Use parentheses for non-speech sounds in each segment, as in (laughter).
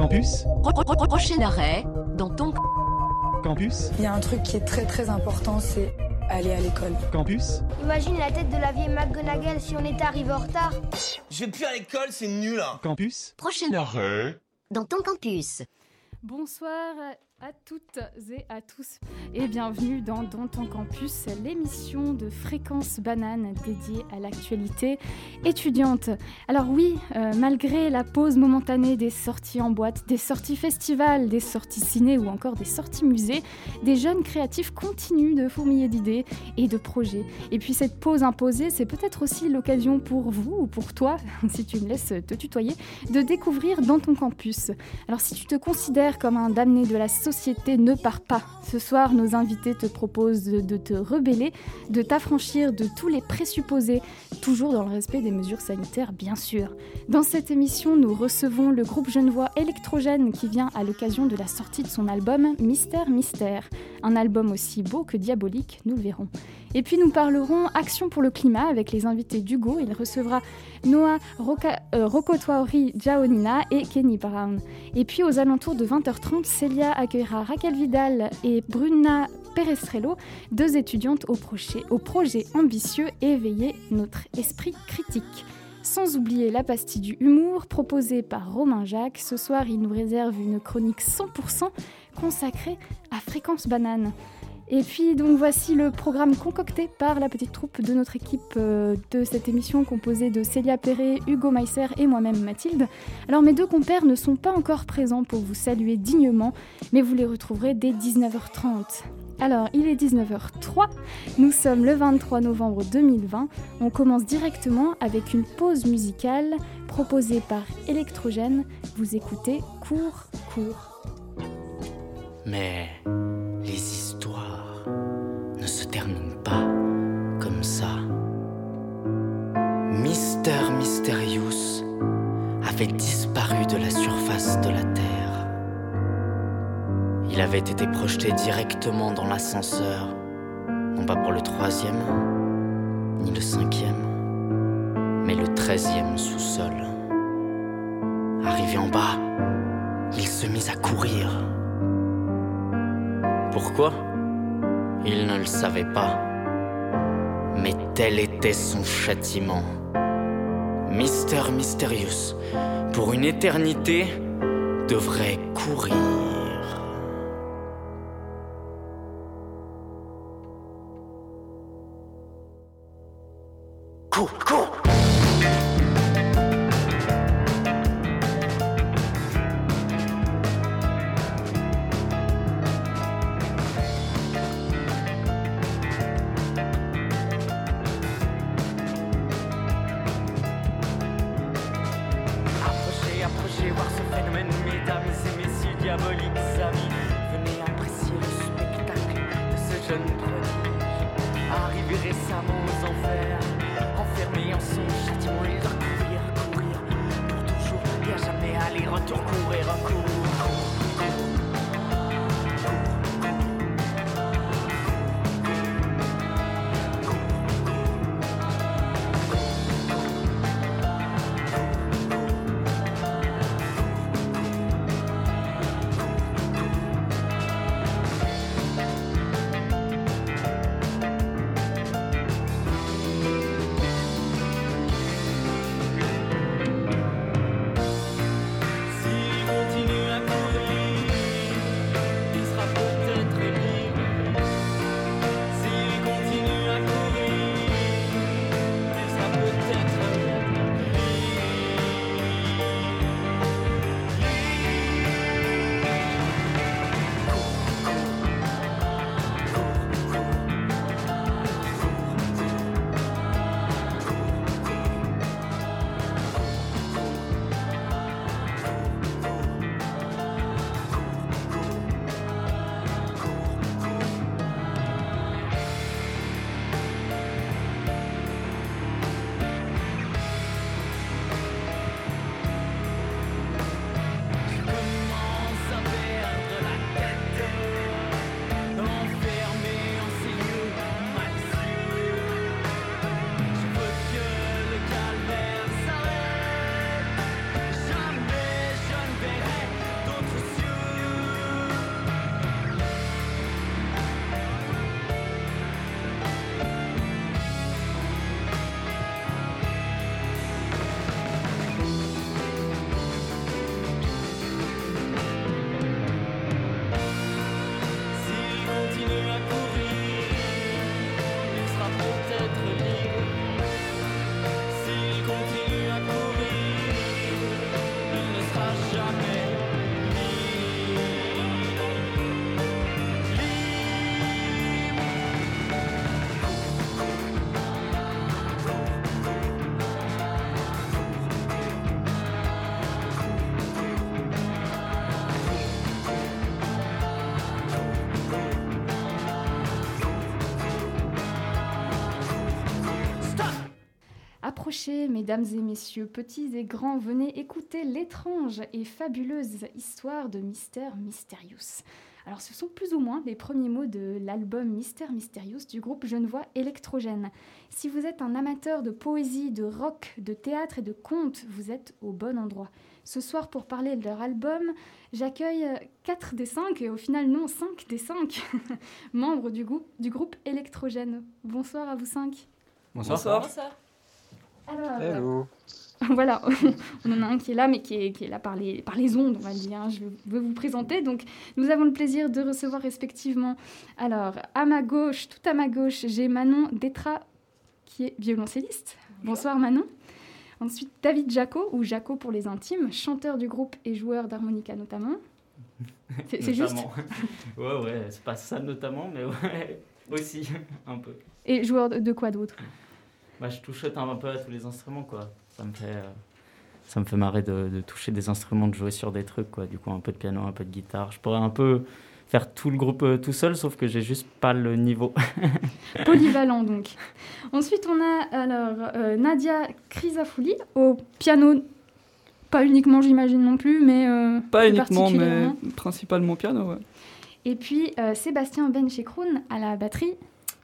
Campus, Pro- pro- pro- Prochain arrêt, dans ton campus, Il y a un truc qui est très très important, c'est aller à l'école. campus, Imagine la tête de la vieille McGonagall si on était arrivé en retard. Je vais plus à l'école, c'est nul hein. campus, prochain arrêt, dans ton campus. Bonsoir à toutes et à tous et bienvenue dans Dans ton campus, l'émission de fréquence banane dédiée à l'actualité étudiante. Alors oui, euh, malgré la pause momentanée des sorties en boîte, des sorties festivals, des sorties ciné ou encore des sorties musées, des jeunes créatifs continuent de fourmiller d'idées et de projets. Et puis cette pause imposée, c'est peut-être aussi l'occasion pour vous ou pour toi, (laughs) si tu me laisses te tutoyer, de découvrir dans ton campus. Alors si tu te considères comme un damné de la société, ne pars pas. Ce soir, nos invités te proposent de, te rebeller, de t'affranchir de tous les présupposés, toujours dans le respect des mesures sanitaires, bien sûr. Dans cette émission, nous recevons le groupe Genevois Électrogène qui vient à l'occasion de la sortie de son album Mystère Mystère. Un album aussi beau que diabolique, nous le verrons. Et puis nous parlerons Action pour le climat avec les invités d'Hugo. Il recevra Noah Roca, euh, Rokotoaori Jaonina et Kenny Brown. Et puis aux alentours de 20h30, Célia accueillera Raquel Vidal et Bruna Perestrello, deux étudiantes au projet, au projet ambitieux Éveiller notre esprit critique. Sans oublier la pastille du humour proposée par Romain Jacques, ce soir il nous réserve une chronique 100% consacrée à Fréquence Banane. Et puis donc voici le programme concocté par la petite troupe de notre équipe euh, de cette émission composée de Célia Perret, Hugo Meisser et moi-même Mathilde. Alors mes deux compères ne sont pas encore présents pour vous saluer dignement, mais vous les retrouverez dès 19h30. Alors il est 19h03, nous sommes le 23 novembre 2020, on commence directement avec une pause musicale proposée par Electrogène. Vous écoutez Cours, Cours. Mais les ne se terminent pas comme ça. Mister Mysterious avait disparu de la surface de la Terre. Il avait été projeté directement dans l'ascenseur, non pas pour le troisième, ni le cinquième, mais le treizième sous-sol. Arrivé en bas, il se mit à courir. Pourquoi? Il ne le savait pas. Mais tel était son châtiment. Mister Mysterious, pour une éternité, devrait courir. Approchez, mesdames et messieurs, petits et grands, venez écouter l'étrange et fabuleuse histoire de Mystère Mysterious. Alors ce sont plus ou moins les premiers mots de l'album Mystère Mysterious du groupe Genevois Électrogène. Si vous êtes un amateur de poésie, de rock, de théâtre et de contes, vous êtes au bon endroit. Ce soir, pour parler de leur album, j'accueille 4 des 5, et au final non, 5 des 5 (laughs) membres du groupe, du groupe Électrogène. Bonsoir à vous 5. Bonsoir. Alors, Hello. voilà, (laughs) (laughs) on en a un qui est là, mais qui est, qui est là par les, par les ondes, on va dire. Je veux vous présenter. Donc, nous avons le plaisir de recevoir respectivement, alors, à ma gauche, tout à ma gauche, j'ai Manon Détra, qui est violoncelliste. Bonsoir Manon. Ensuite, David Jaco, ou Jaco pour les intimes, chanteur du groupe et joueur d'harmonica notamment. (laughs) C'est juste ouais, ouais, c'est pas ça notamment, mais ouais, aussi, un peu. Et joueur de quoi d'autre? Bah, je touchote un peu à tous les instruments, quoi. Ça me fait, euh, ça me fait marrer de, de toucher des instruments, de jouer sur des trucs, quoi. Du coup, un peu de piano, un peu de guitare. Je pourrais un peu faire tout le groupe euh, tout seul, sauf que j'ai juste pas le niveau. (laughs) Polyvalent donc. Ensuite, on a alors euh, Nadia Crisafouli au piano. Pas uniquement, j'imagine non plus, mais. euh, Pas uniquement, mais principalement piano, ouais. Et puis euh, Sébastien Benchekroun à la batterie.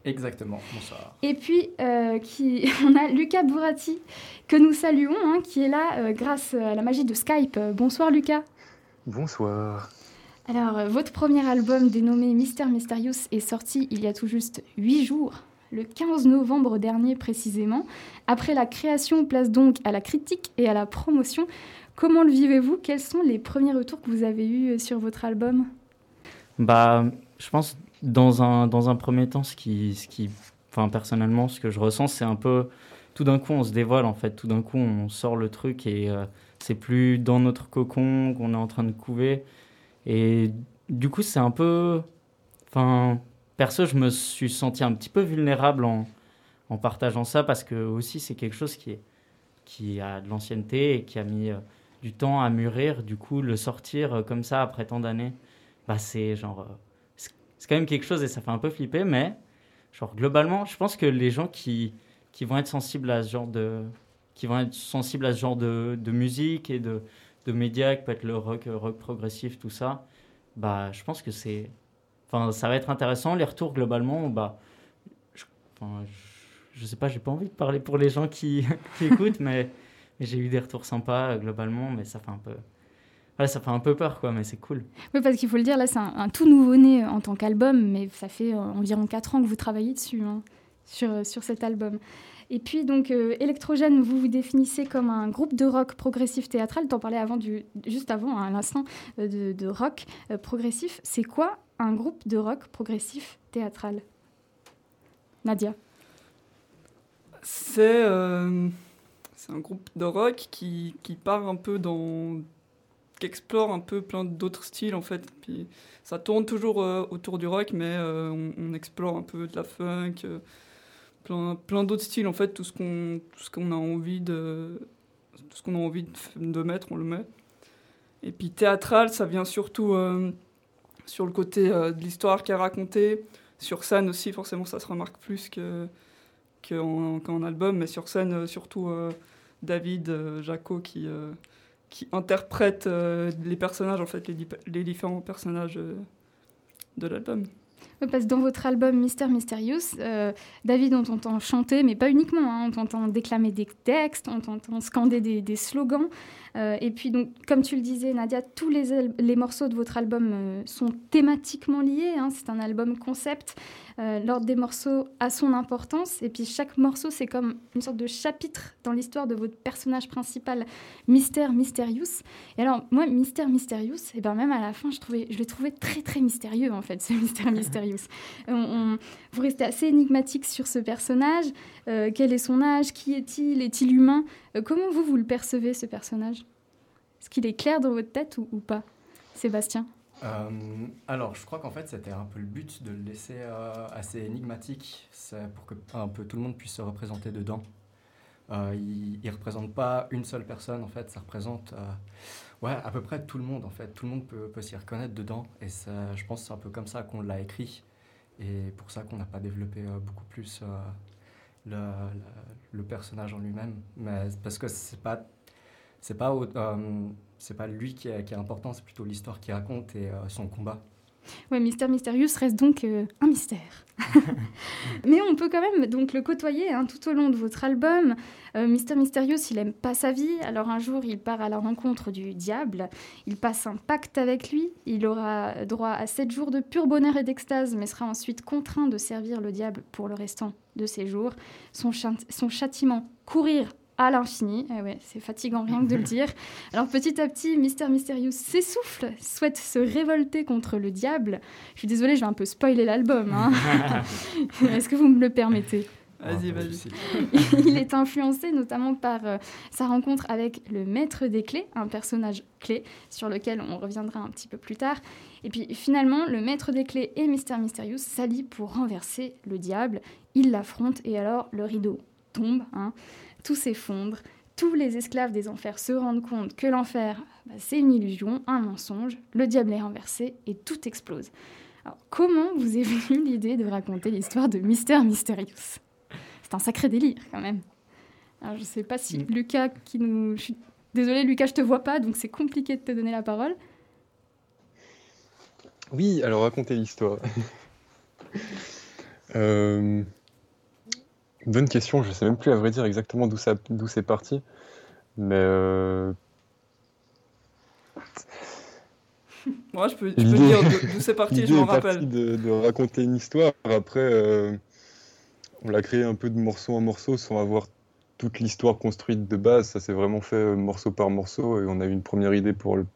Exactement, bonsoir. Et puis, euh, qui, (laughs) on a Lucas Bourati, que nous saluons, hein, qui est là euh, grâce à la magie de Skype. Bonsoir Lucas. Bonsoir. Alors, euh, votre premier album dénommé Mystère Mysterious est sorti il y a tout juste 8 jours, le 15 novembre dernier précisément. Après la création, place donc à la critique et à la promotion. Comment le vivez-vous? Quels sont les premiers retours que vous avez eus sur votre album? Bah, je pense dans un dans un premier temps, ce qui ce qui, enfin personnellement, ce que je ressens, c'est un peu tout d'un coup on se dévoile en fait, tout d'un coup on sort le truc et euh, c'est plus dans notre cocon qu'on est en train de couver et du coup c'est un peu, enfin perso je me suis senti un petit peu vulnérable en en partageant ça parce que aussi c'est quelque chose qui est qui a de l'ancienneté et qui a mis euh, du temps à mûrir. Du coup, le sortir euh, comme ça après tant d'années, bah c'est genre c'est quand même quelque chose et ça fait un peu flipper mais genre globalement je pense que les gens qui qui vont être sensibles à ce genre de qui vont être sensibles à ce genre de, de musique et de, de médias qui peut être le rock euh, rock progressif tout ça bah je pense que c'est enfin ça va être intéressant. Les retours globalement bah je, enfin, je, sais pas j'ai pas envie de parler pour les gens qui, (laughs) qui écoutent mais, mais j'ai eu des retours sympas euh, globalement mais ça fait un peu ouais, ça fait un peu peur quoi mais c'est cool Oui, parce qu'il faut le dire, là, c'est un, un tout nouveau-né euh, en tant qu'album, mais ça fait euh, environ 4 ans que vous travaillez dessus, hein, sur, euh, sur cet album. Et puis, donc, euh, Électrogène, vous vous définissez comme un groupe de rock progressif théâtral. T'en parlais avant, du, juste avant, hein, à l'instant, euh, de, de rock euh, progressif. C'est quoi un groupe de rock progressif théâtral? Nadia C'est euh, c'est un groupe de rock qui, qui part un peu dans. Qui explore un peu plein d'autres styles en fait. Puis ça tourne toujours euh, autour du rock, mais euh, on, explore un peu de la funk, euh, plein, plein d'autres styles en fait. Tout ce qu'on ce qu'on a envie de. Tout ce qu'on a envie de, mettre, on le met. Et puis théâtral, ça vient surtout sur le côté de l'histoire qui est racontée. Sur scène aussi, forcément, ça se remarque plus que qu'en album, mais sur scène, surtout David Jaco qui, qui interprète euh, les personnages, en fait, les, différents personnages euh, de l'album. Parce que dans votre album Mystère Mysterious, euh, David, on t'entend chanter, mais pas uniquement, hein, on t'entend déclamer des textes, on t'entend scander des slogans. Euh, et puis, donc, comme tu le disais, Nadia, tous les, les morceaux de votre album euh, sont thématiquement liés. hein, c'est un album concept. Euh, L'ordre des morceaux a son importance. Et puis, chaque morceau, c'est comme une sorte de chapitre dans l'histoire de votre personnage principal, Mystère Mysterious. Et alors, moi, Mystère Mysterious, et ben même à la fin, je, trouvais, je l'ai trouvé très, très mystérieux, en fait, ce (laughs) Mystère Mysterious. On- vous restez assez énigmatique sur ce personnage. Euh, quel est son âge? Qui est-il? Est-il humain? Euh, Comment vous, vous le percevez, ce personnage? Est-ce qu'il est clair dans votre tête ou, pas? Sébastien. Euh, alors, je crois qu'en fait, c'était un peu le but de le laisser assez énigmatique, pour que un peu tout le monde puisse se représenter dedans. Il ne représente pas une seule personne, en fait, ça représente ouais, à peu près tout le monde, en fait. Tout le monde peut, s'y reconnaître dedans, et je pense que c'est un peu comme ça qu'on l'a écrit, et pour ça qu'on n'a pas développé beaucoup plus le, le, personnage en lui-même, mais parce que c'est pas c'est pas euh, c'est pas lui qui est, qui est important, c'est plutôt l'histoire qu'il raconte et euh, son combat. Ouais, Mystère Mysterious reste donc euh, un mystère. (laughs) Mais on peut quand même donc le côtoyer hein, tout au long de votre album. Euh, Mystère Mysterious, il aime pas sa vie, alors un jour il part à la rencontre du diable, il passe un pacte avec lui, il aura droit à sept jours de pur bonheur et d'extase, mais sera ensuite contraint de servir le diable pour le restant de ses jours. Son, son châtiment, courir à l'infini. Eh ouais, c'est fatigant rien que de le (laughs) dire. Alors petit à petit, Mister Mysterious s'essouffle, souhaite se révolter contre le diable. Je suis désolée, je vais un peu spoiler l'album. Hein. (laughs) Est-ce que vous me le permettez? Vas-y, vas-y. Il est influencé notamment par euh, sa rencontre avec le maître des clés, un personnage clé sur lequel on reviendra un petit peu plus tard. Et puis finalement, le maître des clés et Mister Mysterious s'allient pour renverser le diable. Ils l'affrontent et alors le rideau tombe. Hein tout s'effondre, tous les esclaves des enfers se rendent compte que l'enfer, bah, c'est une illusion, un mensonge, le diable est renversé et tout explose. Alors, comment vous est venue l'idée de raconter l'histoire de Mystère Mysterious? C'est un sacré délire quand même. Alors, je ne sais pas si mm. Lucas, qui nous. Je Désolée, Lucas, je te vois pas, donc c'est compliqué de te donner la parole. Oui, alors raconter l'histoire. (laughs) euh, Bonne question, je sais même plus à vrai dire exactement d'où ça, d'où c'est parti, mais euh... (laughs) Moi, je peux, peux dire (laughs) d'où c'est parti, je m'en rappelle. De, de raconter une histoire. Après, euh, on l'a créé un peu de morceau en morceau sans avoir toute l'histoire construite de base. Ça s'est vraiment fait euh, morceau par morceau et on a eu une première idée pour le,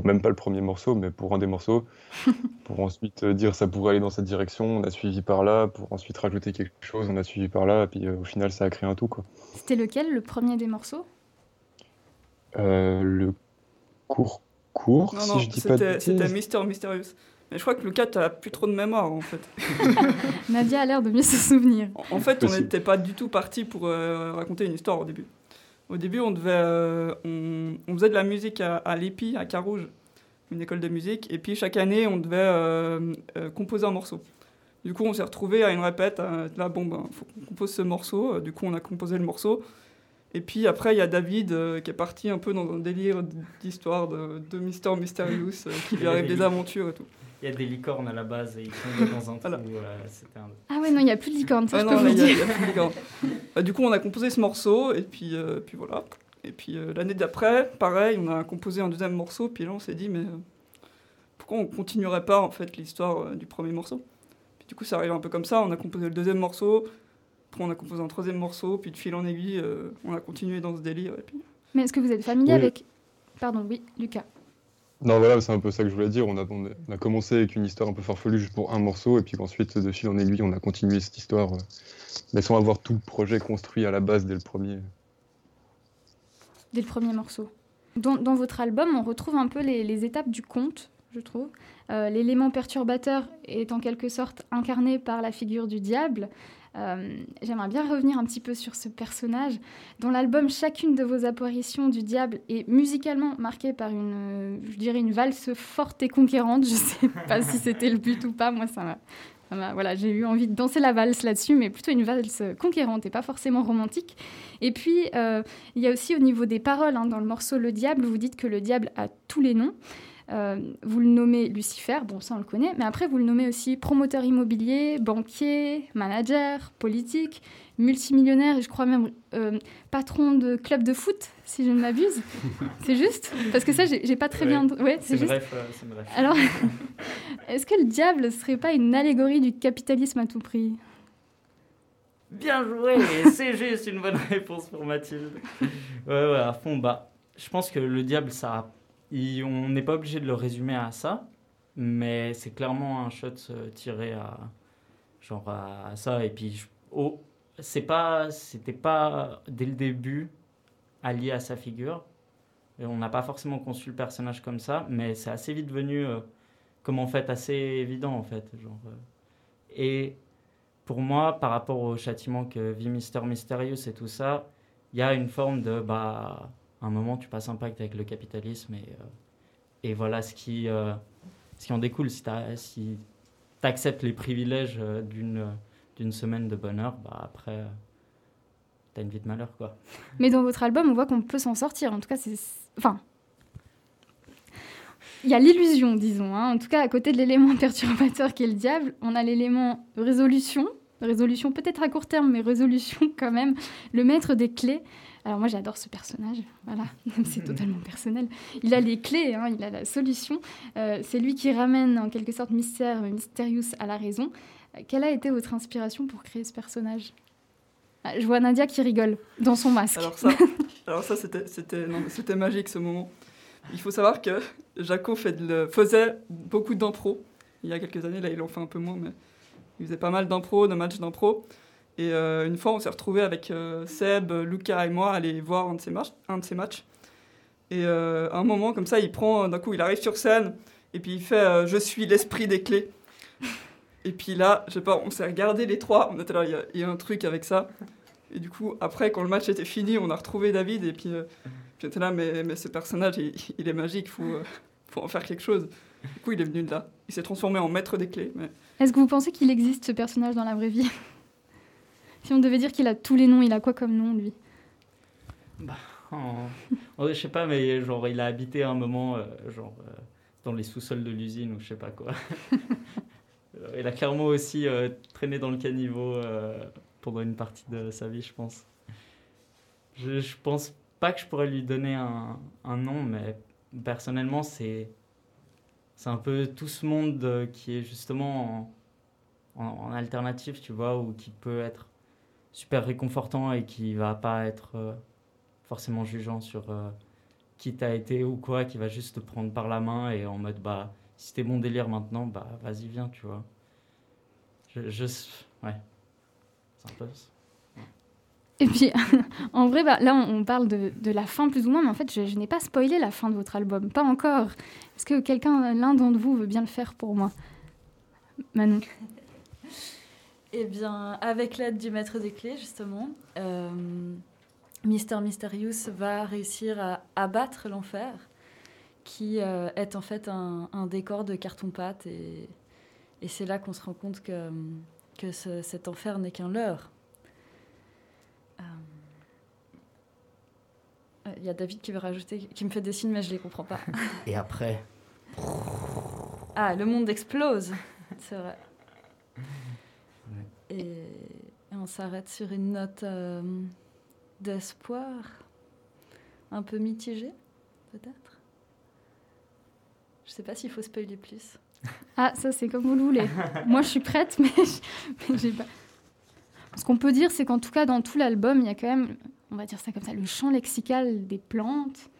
pour même pas le premier morceau, mais pour un des morceaux, (laughs) pour ensuite euh, dire ça pourrait aller dans cette direction, on a suivi par là, pour ensuite rajouter quelque chose, on a suivi par là, et puis euh, au final ça a créé un tout. quoi. C'était lequel, le premier des morceaux? Euh, Le court court, non, si je dis pas C'était Mister Mysterious. Mais je crois que Lucas, t'as plus trop de mémoire en fait. (laughs) Nadia a l'air de mieux se souvenir. En, fait, on n'était pas du tout parti pour raconter une histoire au début. Au début, on, devait, euh, on, faisait de la musique à, à l'EPI, à Carouge, une école de musique. Et puis chaque année, on devait euh, euh, composer un morceau. Du coup, on s'est retrouvé à une répète. là, bon, ben, faut qu'on compose ce morceau. Du coup, on a composé le morceau. Et puis après, il y a David qui est parti un peu dans un délire d'histoire de, de Mister Mysterious, qui lui (laughs) arrive des aventures et tout il y a des licornes à la base et ils sont dans un trou. Euh, ah ouais, non, il n'y a plus de licornes, ça ah non, a, plus de licornes. Bah, du coup, on a composé ce morceau et puis, euh, puis voilà. Et puis euh, l'année d'après, pareil, on a composé un deuxième morceau. Puis là, on s'est dit, mais pourquoi on continuerait pas en fait l'histoire du premier morceau? Puis du coup, ça arrive un peu comme ça. On a composé le deuxième morceau. Après, on a composé un troisième morceau. Puis de fil en aiguille, on a continué dans ce délire. Et puis... Mais est-ce que vous êtes familier avec. Pardon, oui, Lucas. Non, voilà, c'est un peu ça que je voulais dire. On a, commencé avec une histoire un peu farfelue juste pour un morceau, et puis ensuite, de fil en aiguille, on a continué cette histoire, euh, mais sans avoir tout le projet construit à la base dès le premier. Dès le premier morceau. Dans, votre album, on retrouve un peu les, les étapes du conte, je trouve. Euh, l'élément perturbateur est en quelque sorte incarné par la figure du diable. Euh, j'aimerais bien revenir un petit peu sur ce personnage. Dans l'album, chacune de vos apparitions du diable est musicalement marquée par une, je dirais, une valse forte et conquérante. Je ne sais (laughs) pas si c'était le but ou pas. Moi, ça m'a voilà, j'ai eu envie de danser la valse là-dessus, mais plutôt une valse conquérante et pas forcément romantique. Et puis, euh, il y a aussi au niveau des paroles, hein, dans le morceau Le Diable, vous dites que le diable a tous les noms. Euh, vous le nommez Lucifer, bon ça on le connaît, mais après vous le nommez aussi promoteur immobilier, banquier, manager, politique, multimillionnaire et je crois même euh, patron de club de foot, si je ne m'abuse. (laughs) c'est juste? Parce que ça, j'ai pas très bien. Ouais, c'est bref, euh, bref. Alors, (laughs) est-ce que le diable serait pas une allégorie du capitalisme à tout prix? Bien joué C'est juste une bonne (laughs) réponse pour Mathilde. Ouais, ouais, à fond. Bah, je pense que le diable, ça on n'est pas obligé de le résumer à ça, mais c'est clairement un shot euh, tiré à, genre à, ça. Et puis, oh, c'est pas, c'était pas dès le début allié à sa figure. Et on n'a pas forcément conçu le personnage comme ça, mais c'est assez vite venu euh, comme en fait assez évident en fait. Genre, euh. et pour moi, par rapport au châtiment que vit Mister Mysterious et tout ça, il y a une forme de bah un moment, tu passes un pacte avec le capitalisme et, euh, voilà ce qui, euh, ce qui en découle. Si tu acceptes les privilèges euh, d'une d'une semaine de bonheur, bah après, t'as une vie de malheur, quoi. (laughs) Mais dans votre album, on voit qu'on peut s'en sortir. En tout cas, c'est. Enfin. Il y a l'illusion, disons. Hein. En tout cas, à côté de l'élément (laughs) perturbateur qui est le diable, on a l'élément résolution. Résolution peut-être à court terme, mais résolution quand même. Le maître des clés. Alors moi j'adore ce personnage, voilà, (laughs) c'est totalement personnel. Il a les clés, hein, il a la solution. Euh, c'est lui qui ramène en quelque sorte Mystère, Mysterious à la raison. Quelle a été votre inspiration pour créer ce personnage? Ah, Je vois Nadia qui rigole dans son masque. Alors ça, (laughs) alors ça c'était, c'était, c'était magique ce moment. Il faut savoir que Jaco fait le, faisait beaucoup d'impro. Il y a quelques années, là il en fait un peu moins, mais il faisait pas mal d'impro, de matchs d'impro. Et euh, une fois, on s'est retrouvé avec euh, Seb, Lucas et moi aller voir un de ces, matchs. Et euh, à un moment, comme ça, il prend, d'un coup, il arrive sur scène et puis il fait Je suis l'esprit des clés. et puis là, je sais pas, on s'est regardé les trois, on était là, il y, a un truc avec ça. Et du coup, après, quand le match était fini, on a retrouvé David et puis j'étais là, mais, mais ce personnage, il, est magique, il faut, en faire quelque chose. Du coup, il est venu de là. Il s'est transformé en maître des clés. Est-ce que vous pensez qu'il existe ce personnage dans la vraie vie? Si on devait dire qu'il a tous les noms, il a quoi comme nom, lui? Bah, Je sais pas, mais genre, il a habité un moment euh, genre, euh, dans les sous-sols de l'usine ou je sais pas quoi. (laughs) il a clairement aussi euh, traîné dans le caniveau pendant une partie de sa vie, je pense. Je, je pense pas que je pourrais lui donner un, un nom, mais personnellement, c'est c'est un peu tout ce monde qui est justement en, en, alternative, tu vois, ou qui peut être super réconfortant et qui va pas être euh, forcément jugeant sur euh, qui t'as été ou quoi, qui va juste te prendre par la main et en mode bah si t'es bon délire maintenant, bah vas-y viens, tu vois. Je, je ouais, c'est un peu Et puis, (laughs) en vrai, bah, là, on parle de, de, la fin plus ou moins, mais en fait, je, je n'ai pas spoilé la fin de votre album, pas encore. Est-ce que quelqu'un, l'un d'entre vous, veut bien le faire pour moi? Manon (laughs) eh bien, avec l'aide du maître des clés, justement, euh, Mister Mysterious va réussir à abattre l'enfer, qui euh, est en fait un, décor de carton-pâte. Et, c'est là qu'on se rend compte que, que cet enfer n'est qu'un leurre. Euh, il y a David qui veut rajouter, qui me fait des signes, mais je ne les comprends pas. Et après Ah, le monde explose, c'est vrai. Et, on s'arrête sur une note euh, d'espoir, un peu mitigée, peut-être? Je sais pas s'il faut spoiler plus. (laughs) Ah, ça c'est comme vous le voulez. (laughs) Moi je suis prête, mais j'ai pas. Ce qu'on peut dire, c'est qu'en tout cas, dans tout l'album, il y a quand même, on va dire ça comme ça, le champ lexical des plantes,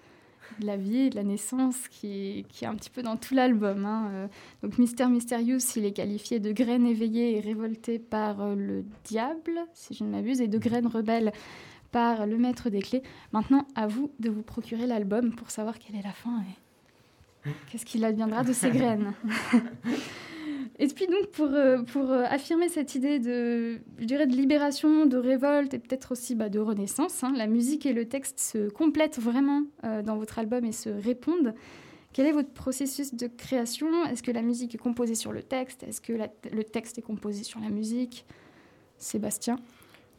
de la vie, de la naissance, qui, qui est un petit peu dans tout l'album. Hein. Euh, donc Mystère Mysterious, il est qualifié de graine éveillée et révoltée par euh, le diable, si je ne m'abuse, et de graine rebelle par le maître des clés. Maintenant, à vous de vous procurer l'album pour savoir quelle est la fin et qu'est-ce qu'il adviendra de ces graines. (laughs) Et puis donc pour, euh, pour euh, affirmer cette idée de, je dirais, de libération, de révolte et peut-être aussi bah, de renaissance, hein, la musique et le texte se complètent vraiment euh, dans votre album et se répondent. Quel est votre processus de création? Est-ce que la musique est composée sur le texte? Est-ce que le texte est composé sur la musique? Sébastien?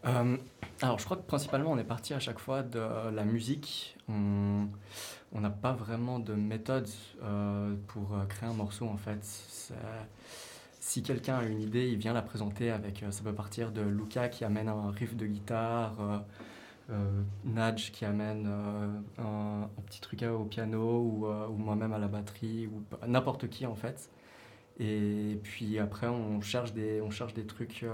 Alors je crois que principalement on est parti à chaque fois de la musique. On n'a pas vraiment de méthode pour créer un morceau en fait si quelqu'un a une idée, il vient la présenter avec, euh, ça peut partir de Luca qui amène un riff de guitare, euh, euh Nadj qui amène euh, un, petit truc au piano ou, moi-même à la batterie ou n'importe qui en fait. Et puis après on cherche des, on cherche des trucs,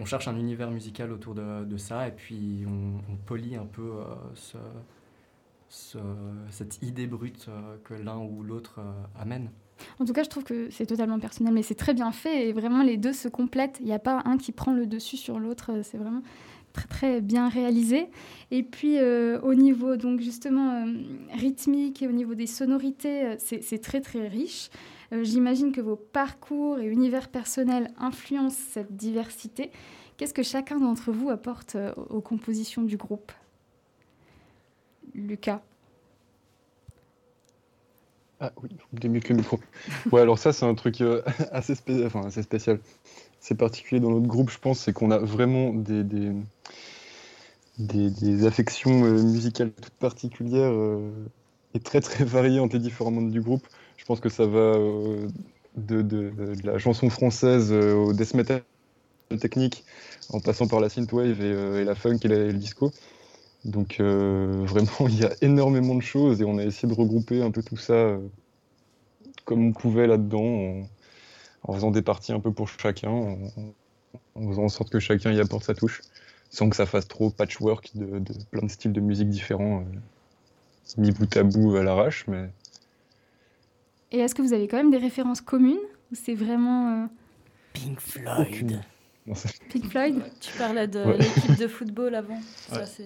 on cherche un univers musical autour de, ça et puis on, polie un peu ce, ce, cette idée brute que l'un ou l'autre amène. En tout cas, je trouve que c'est totalement personnel, mais c'est très bien fait et vraiment les deux se complètent. Il n'y a pas un qui prend le dessus sur l'autre. C'est vraiment très très bien réalisé. Et puis euh, au niveau donc justement euh, rythmique et au niveau des sonorités, euh, c'est très très riche. J'imagine que vos parcours et univers personnels influencent cette diversité. Qu'est-ce que chacun d'entre vous apporte aux compositions du groupe? Lucas ah oui, il mieux que le micro. Ouais, alors ça, c'est un truc euh, (laughs) assez, spécial. c'est particulier dans notre groupe, je pense, c'est qu'on a vraiment des, des, des, affections euh, musicales toutes particulières euh, et très très variées entre les différents membres du groupe. Je pense que ça va de, de, la chanson française au death metal technique, en passant par la synthwave et, et la funk et, le disco. Donc (laughs) vraiment, il y a énormément de choses et on a essayé de regrouper un peu tout ça comme on pouvait là-dedans, en, faisant des parties un peu pour chacun, en, faisant en sorte que chacun y apporte sa touche, sans que ça fasse trop patchwork de, plein de styles de musique différents, euh, mis bout à bout à l'arrache. Mais... Et est-ce que vous avez quand même des références communes Ou c'est vraiment... Euh, Pink Floyd. Pink Floyd? Tu parlais de l'équipe de football avant. Ça, c'est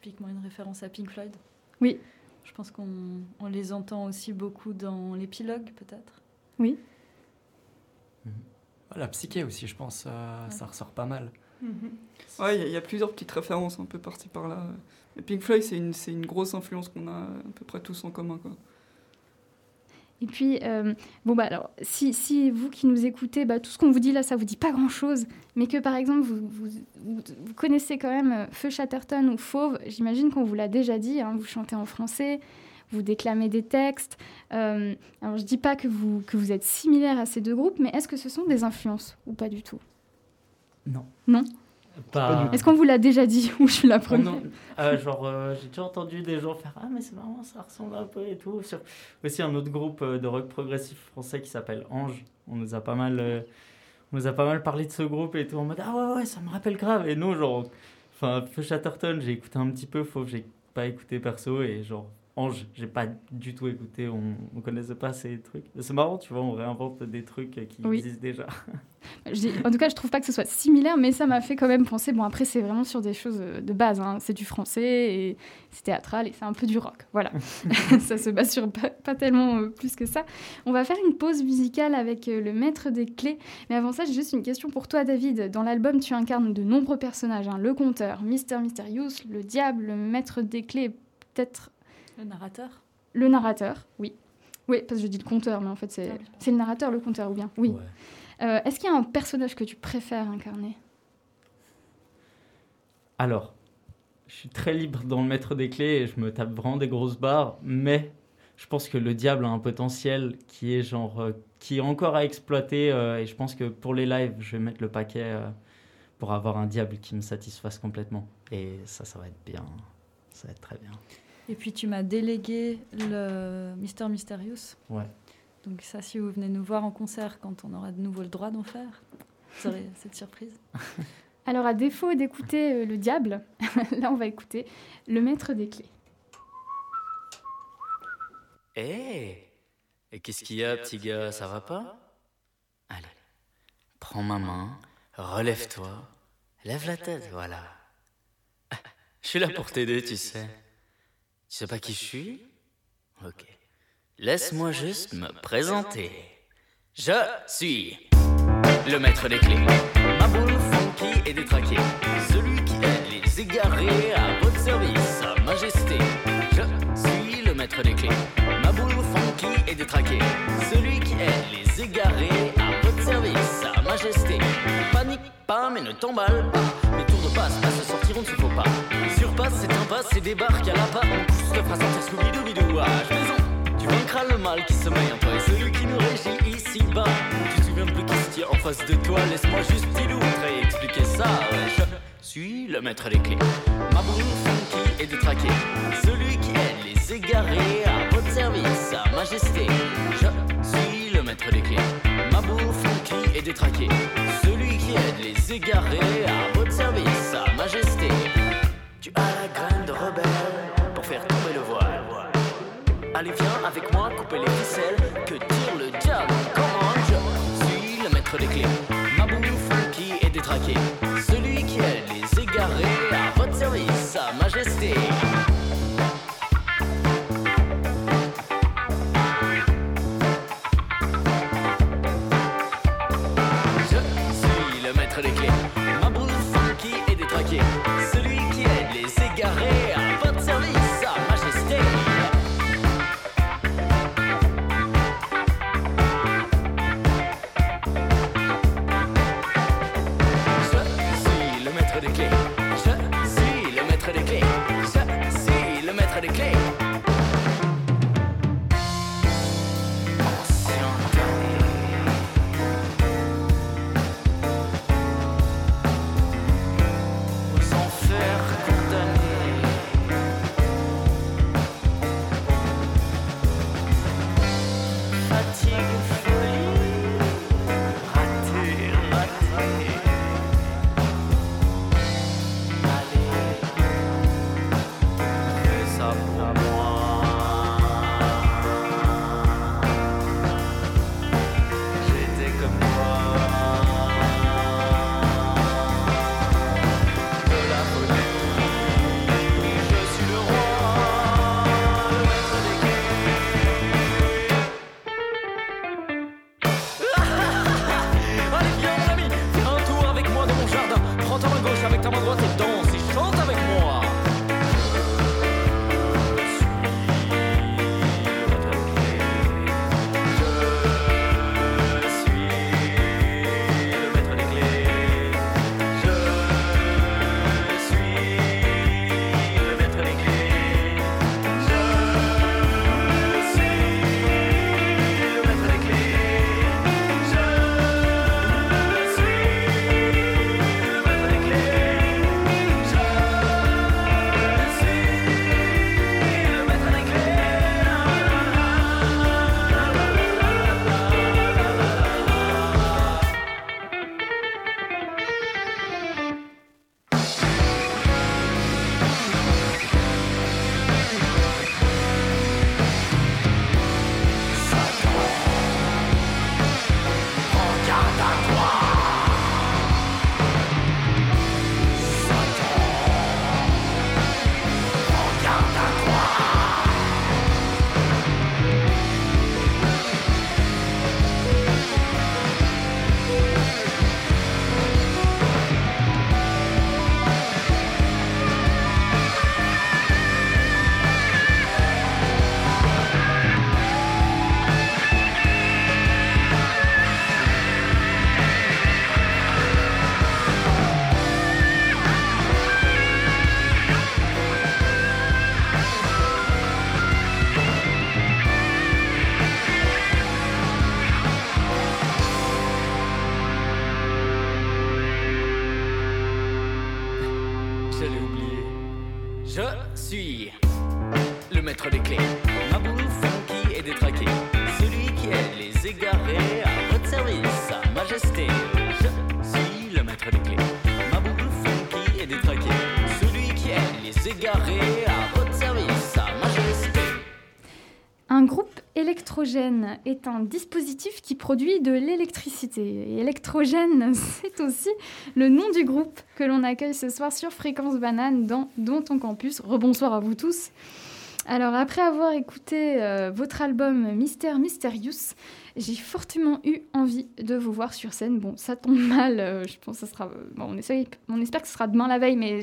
typiquement une référence à Pink Floyd. Oui. Je pense qu'on les entend aussi beaucoup dans l'épilogue, peut-être. Oui. Mhm. La psyché aussi, je pense, euh, ça ressort pas mal. Mhm. Ouais, il y, a plusieurs petites références un peu par-ci par-là. Pink Floyd, c'est une, une, grosse influence qu'on a à peu près tous en commun. Quoi. Et puis, euh, bon, bah, alors, si, si, vous qui nous écoutez, bah, tout ce qu'on vous dit là, ça vous dit pas grand-chose, mais que par exemple, vous, vous, vous, connaissez quand même euh, Feu Chatterton ou Fauve, j'imagine qu'on vous l'a déjà dit, hein, vous chantez en français, vous déclamez des textes. Euh, alors, je dis pas que vous, que vous êtes similaire à ces deux groupes, mais est-ce que ce sont des influences ou pas du tout? Non. Non? Est-ce qu'on vous l'a déjà dit ou je suis la oh première euh, Genre, euh, j'ai déjà entendu des gens faire Ah, mais c'est marrant, ça ressemble un peu et tout. Sur... Aussi, un autre groupe euh, de rock progressif français qui s'appelle Ange. On nous a pas mal. On nous a pas mal parlé de ce groupe et tout en mode Ah ouais, ouais, ça me rappelle grave. Et nous, genre, enfin, Feu Chatterton, j'ai écouté un petit peu, Fauve, j'ai pas écouté perso. Et genre, Ange, j'ai pas du tout écouté, on, on connaissait pas ces trucs. C'est marrant, tu vois, on réinvente des trucs qui existent déjà. (laughs) en tout cas, je trouve pas que ce soit similaire, mais ça m'a fait quand même penser. Bon, après, c'est vraiment sur des choses de base. Hein. C'est du français et c'est théâtral et c'est un peu du rock. Voilà. (laughs) ça se base sur pas, tellement euh, plus que ça. On va faire une pause musicale avec euh, le maître des clés. Mais avant ça, j'ai juste une question pour toi, David. Dans l'album, tu incarnes de nombreux personnages hein. le conteur, Mister Mysterious, le diable, le maître des clés, peut-être le narrateur Le narrateur, oui. Oui, parce que je dis le conteur, mais en fait, c'est, c'est le narrateur, le conteur, ou bien Oui. Euh, est-ce qu'il y a un personnage que tu préfères incarner? Alors, je suis très libre dans le maître des clés et je me tape vraiment des grosses barres, mais je pense que le diable a un potentiel qui est genre euh, qui est encore à exploiter euh, et je pense que pour les lives, je vais mettre le paquet pour avoir un diable qui me satisfasse complètement et ça ça va être bien. Ça va être très bien. Et puis tu m'as délégué le Mister Mysterious. Ouais. Donc ça, si vous venez nous voir en concert quand on aura de nouveau le droit d'en faire, vous aurez (laughs) cette surprise. Alors à défaut d'écouter euh, le diable, (laughs) là on va écouter le maître des clés. Hé Et qu'est-ce qu'il y a, petit gars? Ça va pas? Allez, prends ma main, relève-toi, lève la tête, voilà. (laughs) Je suis là pour t'aider, tu sais. Tu sais pas qui je suis? Ok. Laisse-moi juste me présenter. Je suis le maître des clés. Ma boule funky et détraqué. Celui qui aide les égarés à votre service, Sa Majesté. Je suis le maître des clés. Ma boule funky et détraqué. Celui qui aide les égarés à votre service, Sa Majesté. Panique pas, mais ne t'emballe pas. Les tours de passe, passe sortiront de ce faux pas. Surpasse, c'est un pas, c'est débarque à la part. On pousse le phrase en Scooby-Doo, ah, maison. Tu vaincras le mal qui sommeille en toi et celui qui nous régit ici-bas. Tu te souviens plus qui se tient en face de toi, laisse-moi juste t'illustrer et expliquer ça. Je suis le maître des clés. Ma boule funky et détraqué. Celui qui aide les égarés à votre service, sa majesté. Je suis le maître des clés. Ma boule funky et détraqué. Celui qui aide les égarés à votre service, sa majesté. Tu as la graine de rebelle pour faire tomber le voile. Allez, viens avec moi couper les ficelles que tire le diable. Comment je suis le maître des clés. Ma boule funky et détraqué. Celui qui aide les égarés à votre service, sa majesté. Électrogène est un dispositif qui produit de l'électricité. Et électrogène, (laughs) c'est aussi le nom du groupe que l'on accueille ce soir sur Fréquence Banane dans, dans ton campus. Rebonsoir à vous tous. Alors, après avoir écouté euh, votre album Mystère Mysterious, j'ai fortement eu envie de vous voir sur scène. Bon, ça tombe mal, euh, je pense que ça sera. Bon, on, espère que ce sera demain la veille, mais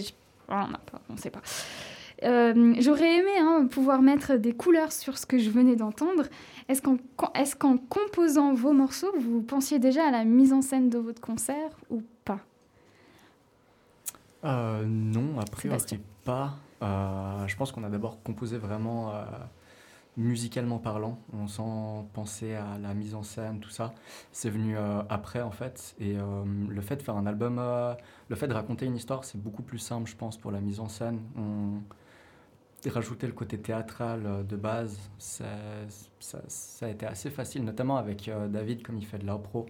on ne sait pas. Euh, J'aurais aimé hein, pouvoir mettre des couleurs sur ce que je venais d'entendre. Est-ce qu'en est composant vos morceaux, vous pensiez déjà à la mise en scène de votre concert ou pas? Euh, non, a priori Sébastien. pas. Euh, je pense qu'on a d'abord composé vraiment euh, musicalement parlant, on sans penser à la mise en scène, tout ça. C'est venu euh, après en fait. Et le fait de faire un album, le fait de raconter une histoire, c'est beaucoup plus simple, je pense, pour la mise en scène. On... Rajouter le côté théâtral de base, ça, a été assez facile, notamment avec euh, David, comme il fait de l'impro.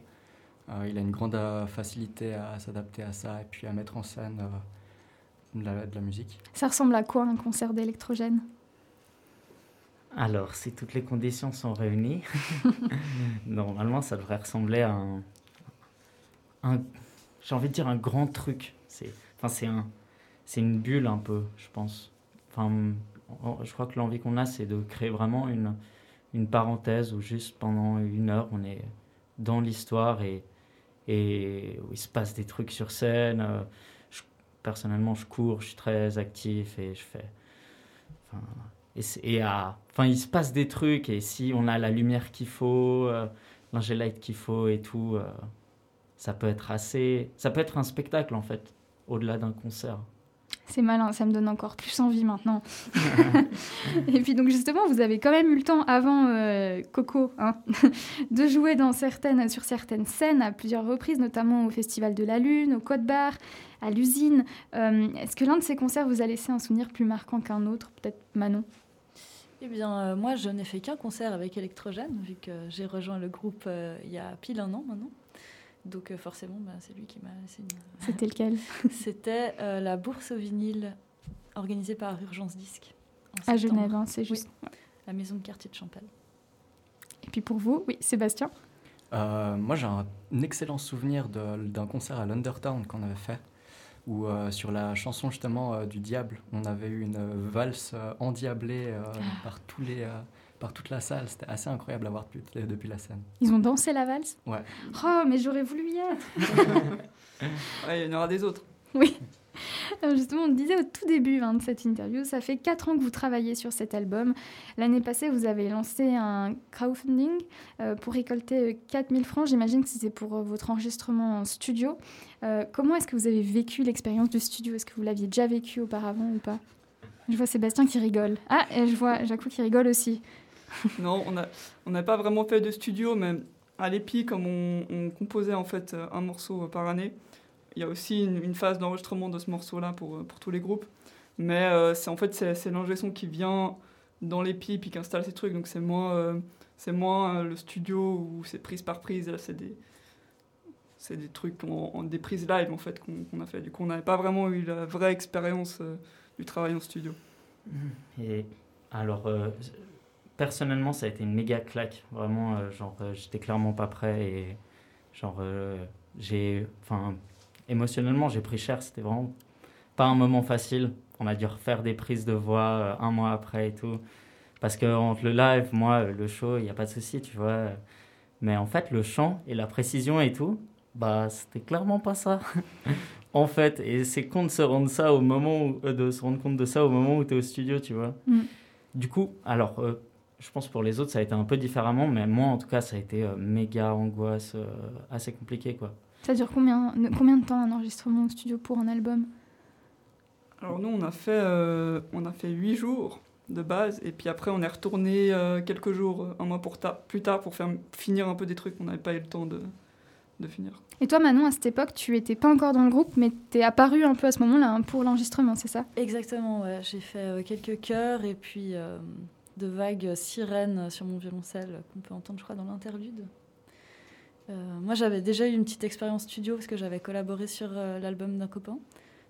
Euh, il a une grande euh, facilité à s'adapter à ça et puis à mettre en scène euh, de, la, de la musique. Ça ressemble à quoi un concert d'électrogène? Alors, si toutes les conditions sont réunies, (laughs) (laughs) normalement, ça devrait ressembler à un, un- j'ai envie de dire un grand truc. C'est, enfin, c'est un, c'est une bulle un peu, je pense. Enfin, en- je crois que l'envie qu'on a, c'est de créer vraiment une, une parenthèse où juste pendant une heure, on est dans l'histoire et, et où il se passe des trucs sur scène. Euh, je- personnellement, je cours, je suis très actif et je fais. Enfin, et, à- enfin, il se passe des trucs et si on a la lumière qu'il faut, euh, l'ingé-light qu'il faut et tout, euh, ça peut être assez, ça peut être un spectacle en fait, au-delà d'un concert. C'est malin, ça me donne encore plus envie maintenant. (laughs) (laughs) et puis donc justement, vous avez quand même eu le temps avant euh, Coco hein, (laughs) de jouer dans certaines, sur certaines scènes à plusieurs reprises, notamment au Festival de la Lune, au Code Bar, à l'usine. Euh, Est-ce que l'un de ces concerts vous a laissé un souvenir plus marquant qu'un autre Peut-être Manon? Eh bien, euh, moi, je n'ai fait qu'un concert avec Electrogène, vu que j'ai rejoint le groupe euh, il y a pile un an maintenant. Donc, euh, forcément, bah, c'est lui qui m'a laissé une... C'était lequel (laughs) C'était euh, la bourse au vinyle organisée par Urgence Disque. À. Genève, hein, c'est juste. Oui, la maison de quartier de Champel. Et puis pour vous, oui, Sébastien Euh, moi, j'ai un, excellent souvenir d'un concert à l'Undertown qu'on avait fait, où euh, sur la chanson justement euh, du diable, on avait eu une valse euh, endiablée euh, par, tous les, euh, par toute la salle. C'était assez incroyable à voir depuis, depuis la scène. Ils ont dansé la valse? Ouais. Oh, mais j'aurais voulu y être (laughs) Ouais, il y en aura des autres. Oui. Alors justement, on disait au tout début hein, de cette interview, ça fait 4 ans que vous travaillez sur cet album. L'année passée, vous avez lancé un crowdfunding euh, pour récolter euh, 4000 francs. J'imagine que c'était pour euh, votre enregistrement en studio. Euh, comment est-ce que vous avez vécu l'expérience du studio? Est-ce que vous l'aviez déjà vécu auparavant ou pas? Je vois Sébastien qui rigole. Ah, et je vois Jacou qui rigole aussi. (laughs) Non, on n'a on pas vraiment fait de studio, mais à l'EPI, comme on, composait en fait un morceau par année, il y a aussi une, phase d'enregistrement de ce morceau-là pour, pour tous les groupes. Mais euh, c'est en fait c'est l'ingé qui vient dans l'EPI puis qui installe ces trucs, donc c'est moins, euh, c'est moins euh, le studio où c'est prise par prise. C'est des, c'est des trucs, en, des prises live en fait qu'on a fait. Du coup, on n'avait pas vraiment eu la vraie expérience du travail en studio. Et alors, personnellement, ça a été une méga claque. Vraiment, euh, genre, euh, j'étais clairement pas prêt et genre, euh, j'ai, enfin, émotionnellement, j'ai pris cher. C'était vraiment pas un moment facile. On a dû refaire des prises de voix un mois après et tout. Parce que entre le live, moi, le show, il n'y a pas de souci, tu vois. Mais en fait, le chant et la précision et tout, bah, c'était clairement pas ça. (laughs) en fait, et c'est con de se rendre ça au moment où- de se rendre compte de ça au moment où tu es au studio, tu vois. Mm. Du coup, alors, euh, je pense pour les autres, ça a été un peu différemment, mais moi, en tout cas, ça a été euh, méga angoisse, euh, assez compliqué, quoi. Ça dure combien, combien de temps un enregistrement au studio pour un album? Alors nous, on a fait, euh, on a fait huit jours de base, et puis après, on est retourné euh, quelques jours, un mois pour ta- plus tard, pour faire finir un peu des trucs qu'on n'avait pas eu le temps de, de finir. Et toi, Manon, à cette époque, tu étais pas encore dans le groupe, mais t'es apparu un peu à ce moment-là hein, pour l'enregistrement, c'est ça? Exactement, ouais. J'ai fait euh, quelques chœurs et puis euh, de vagues sirènes sur mon violoncelle qu'on peut entendre, je crois, dans l'interlude. Euh, moi, j'avais déjà eu une petite expérience studio parce que j'avais collaboré sur euh, l'album d'un copain.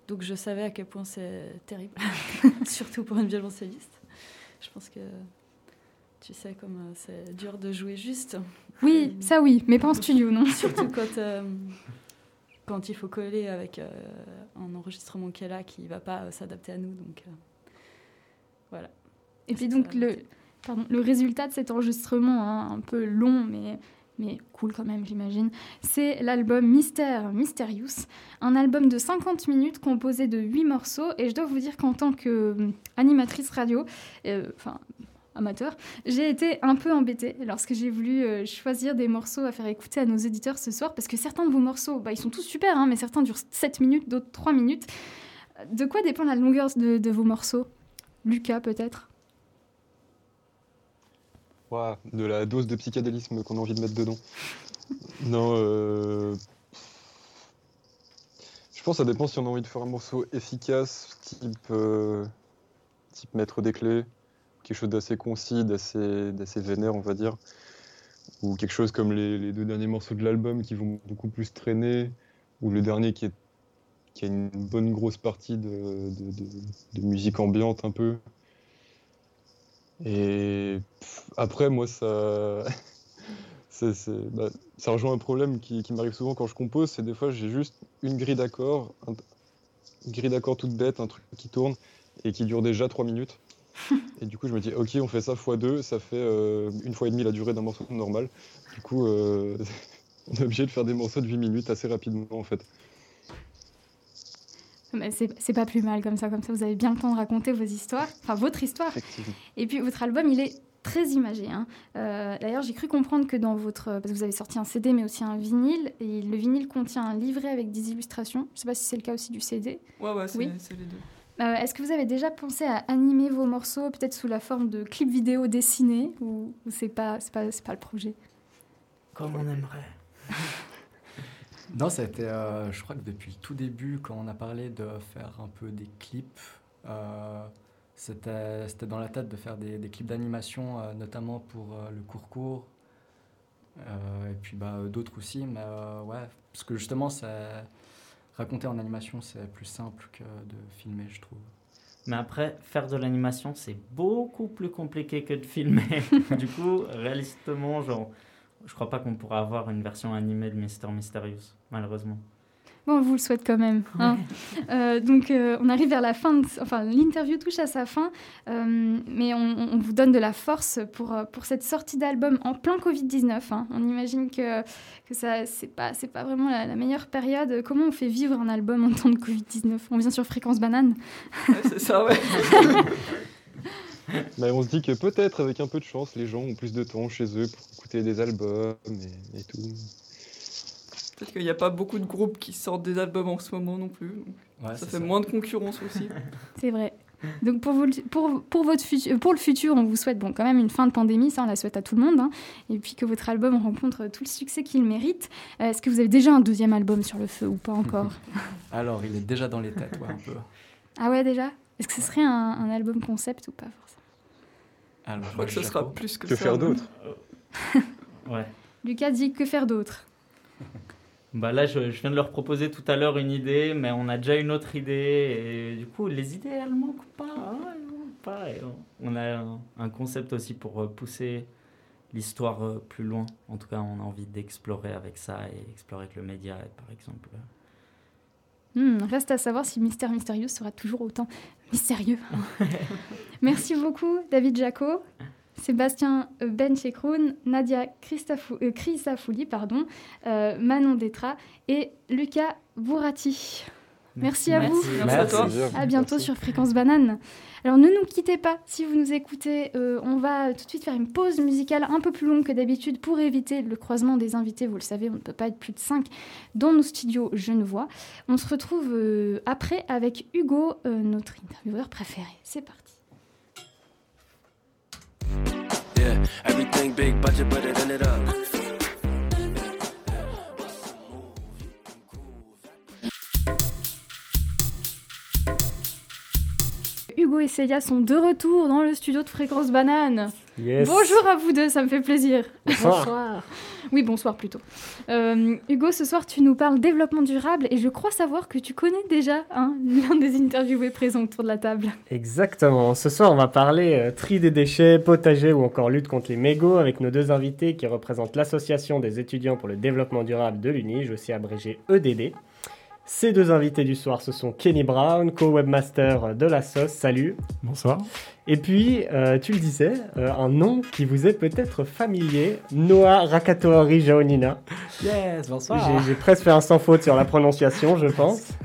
Donc, je savais à quel point c'est terrible, (laughs) surtout pour une violoncelliste. Je pense que tu sais comme euh, c'est dur de jouer juste. Oui, ça oui, mais pas en studio, non. (laughs) Surtout quand, quand il faut coller avec un enregistrement qui est là, qui ne va pas s'adapter à nous. Donc, voilà. Et puis donc, le, pardon, le résultat de cet enregistrement, hein, un peu long, mais mais cool quand même, j'imagine. C'est l'album Mystère Mysterious, un album de 50 minutes composé de 8 morceaux. Et je dois vous dire qu'en tant qu'animatrice euh, radio, euh, enfin amateur, j'ai été un peu embêtée lorsque j'ai voulu euh, choisir des morceaux à faire écouter à nos éditeurs ce soir, parce que certains de vos morceaux, bah, ils sont tous super, hein, mais certains durent 7 minutes, d'autres 3 minutes. De quoi dépend la longueur de, de vos morceaux? Lucas, peut-être? De la dose de psychédélisme qu'on a envie de mettre dedans. non, euh... je pense que ça dépend si on a envie de faire un morceau efficace, type, euh... type mettre des clés, quelque chose d'assez concis, d'assez, d'assez vénère, on va dire, ou quelque chose comme les, deux derniers morceaux de l'album qui vont beaucoup plus traîner, ou le dernier qui, a une bonne grosse partie de musique ambiante un peu. Et après, moi, ça. (laughs) Bah, ça rejoint un problème qui, m'arrive souvent quand je compose, c'est des fois j'ai juste une grille d'accords, une grille d'accords toute bête, un truc qui tourne et qui dure déjà 3 minutes. (laughs) Et du coup je me dis ok on fait ça x2, ça fait euh, une fois et demie la durée d'un morceau normal. Du coup euh, (laughs) on est obligé de faire des morceaux de 8 minutes assez rapidement en fait. C'est pas plus mal comme ça, comme ça vous avez bien le temps de raconter vos histoires, enfin votre histoire. Et puis votre album, il est très imagé. Hein. Euh, d'ailleurs, j'ai cru comprendre que dans votre... Parce que vous avez sorti un CD, mais aussi un vinyle, et le vinyle contient un livret avec des illustrations. Je sais pas si c'est le cas aussi du CD. Ouais, ouais, c'est les deux. Euh, est-ce que vous avez déjà pensé à animer vos morceaux, peut-être sous la forme de clips vidéo dessinés, ou, ou c'est pas, pas, pas le projet? Comme on aimerait. Non, ça a été, euh, je crois que depuis le tout début, quand on a parlé de faire un peu des clips, euh, c'était dans la tête de faire des, des clips d'animation, euh, notamment pour le court-court, et puis bah, d'autres aussi. Mais ouais, parce que justement, raconter en animation, c'est plus simple que de filmer, je trouve. Mais après, faire de l'animation, c'est beaucoup plus compliqué que de filmer. (laughs) du coup, réalistement, genre je crois pas qu'on pourra avoir une version animée de Mister Mysterious, malheureusement. Bon, on vous le souhaite quand même. Hein. (laughs) Euh, donc, euh, on arrive vers la fin, enfin, l'interview touche à sa fin, euh, mais on, vous donne de la force pour, pour cette sortie d'album en plein Covid-19. Hein. On imagine que, que ça, c'est pas, c'est pas vraiment la, meilleure période. Comment on fait vivre un album en temps de Covid-19 On vient sur Fréquence Banane. c'est ça, ouais. (laughs) (laughs) Bah, on se dit que peut-être, avec un peu de chance, les gens ont plus de temps chez eux pour écouter des albums et, tout. Peut-être qu'il n'y a pas beaucoup de groupes qui sortent des albums en ce moment non plus. ça fait moins de concurrence aussi. (laughs) C'est vrai. Donc pour, vous, pour, pour, votre pour le futur, on vous souhaite bon, quand même une fin de pandémie, ça on la souhaite à tout le monde, hein. et puis que votre album rencontre tout le succès qu'il mérite. Euh, est-ce que vous avez déjà un deuxième album sur le feu ou pas encore (laughs) Alors il est déjà dans les têtes, ouais, un peu. Ah ouais déjà? Est-ce que ce serait un, un album concept ou pas forcément je crois que ce sera plus que, que faire d'autre. (laughs) ouais. Lucas dit que faire d'autre. (laughs) Bah là, je, viens de leur proposer tout à l'heure une idée, mais on a déjà une autre idée. Et du coup, les idées, elles manquent pas. pas on a un, concept aussi pour euh, pousser l'histoire euh, plus loin. En tout cas, on a envie d'explorer avec ça et explorer avec le média, par exemple. Hmm, reste à savoir si Mystère Mystérieux sera toujours autant mystérieux. (laughs) Merci beaucoup, David Jaco, Sébastien euh, Benchekroun, Nadia euh, Chrisafouli, pardon, euh, Manon Detra et Lucas Bourati. Merci à vous. Merci à toi. À bientôt sur Fréquence Banane. Alors ne nous quittez pas si vous nous écoutez. Euh, on va tout de suite faire une pause musicale un peu plus longue que d'habitude pour éviter le croisement des invités. Vous le savez, on ne peut pas être plus de 5 dans nos studios Genevois. On se retrouve euh, après avec Hugo, euh, notre intervieweur préféré. C'est parti. Hugo et Célia sont de retour dans le studio de Fréquence Banane. Bonjour à vous deux, ça me fait plaisir. Bonsoir. Oui, bonsoir plutôt. Euh, Hugo, ce soir, tu nous parles développement durable et je crois savoir que tu connais déjà hein, l'un des interviewés présents autour de la table. Exactement. Ce soir, on va parler euh, tri des déchets, potager ou encore lutte contre les mégots avec nos deux invités qui représentent l'Association des étudiants pour le développement durable de l'UNIGE, aussi abrégé EDD. Ces deux invités du soir, ce sont Kenny Brown, co-webmaster de la sauce. Salut. Bonsoir. Et puis, euh, tu le disais, euh, un nom qui vous est peut-être familier, Noah Rakatoari Jaonina. Yes, bonsoir. J'ai presque fait un sans faute sur la prononciation, je pense. (laughs)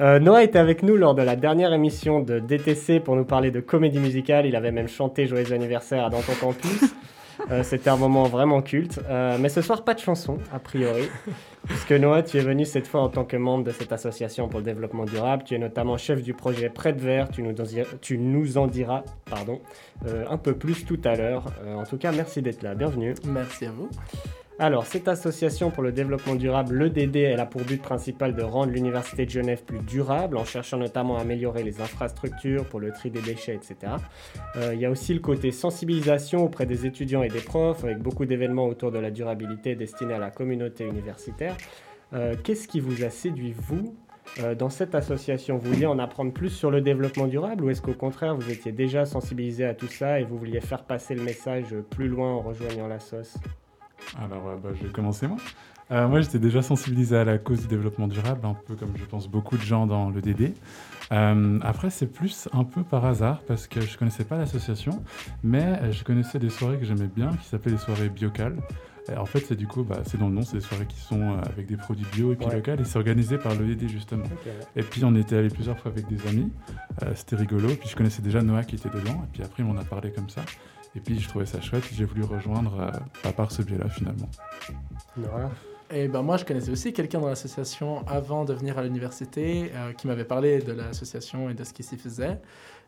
Euh, Noah était avec nous lors de la dernière émission de DTC pour nous parler de comédie musicale. Il avait même chanté Joyeux anniversaire à Dans ton campus. Euh, c'était un moment vraiment culte. Euh, mais ce soir, pas de chanson, a priori. Puisque Noah, tu es venu cette fois en tant que membre de cette association pour le développement durable. Tu es notamment chef du projet Prêt de Verre. Tu nous en, tu nous en diras pardon, euh, un peu plus tout à l'heure. en tout cas, merci d'être là. Bienvenue. Merci à vous. Alors, cette association pour le développement durable, l'EDD, elle a pour but principal de rendre l'Université de Genève plus durable en cherchant notamment à améliorer les infrastructures pour le tri des déchets, etc. Euh, il y a aussi le côté sensibilisation auprès des étudiants et des profs, avec beaucoup d'événements autour de la durabilité destinés à la communauté universitaire. Euh, qu'est-ce qui vous a séduit, vous, euh, dans cette association? Vous vouliez en apprendre plus sur le développement durable ou est-ce qu'au contraire, vous étiez déjà sensibilisé à tout ça et vous vouliez faire passer le message plus loin en rejoignant la alors, euh, bah, je vais commencer moi. Euh, moi, j'étais déjà sensibilisé à la cause du développement durable, un peu comme je pense beaucoup de gens dans le DD. Euh, après, c'est plus un peu par hasard parce que je connaissais pas l'association, mais je connaissais des soirées que j'aimais bien qui s'appelaient les soirées biocales. en fait, c'est du coup, bah, c'est dans le nom, c'est des soirées qui sont avec des produits bio et puis locaux et c'est organisé par le DD justement. Et puis on était allé plusieurs fois avec des amis, c'était rigolo. Puis je connaissais déjà Noah qui était dedans, et puis après, on a parlé comme ça. Et puis je trouvais ça chouette, j'ai voulu rejoindre euh, à part ce biais-là finalement. Et ben moi je connaissais aussi quelqu'un dans l'association avant de venir à l'université euh, qui m'avait parlé de l'association et de ce qui s'y faisait.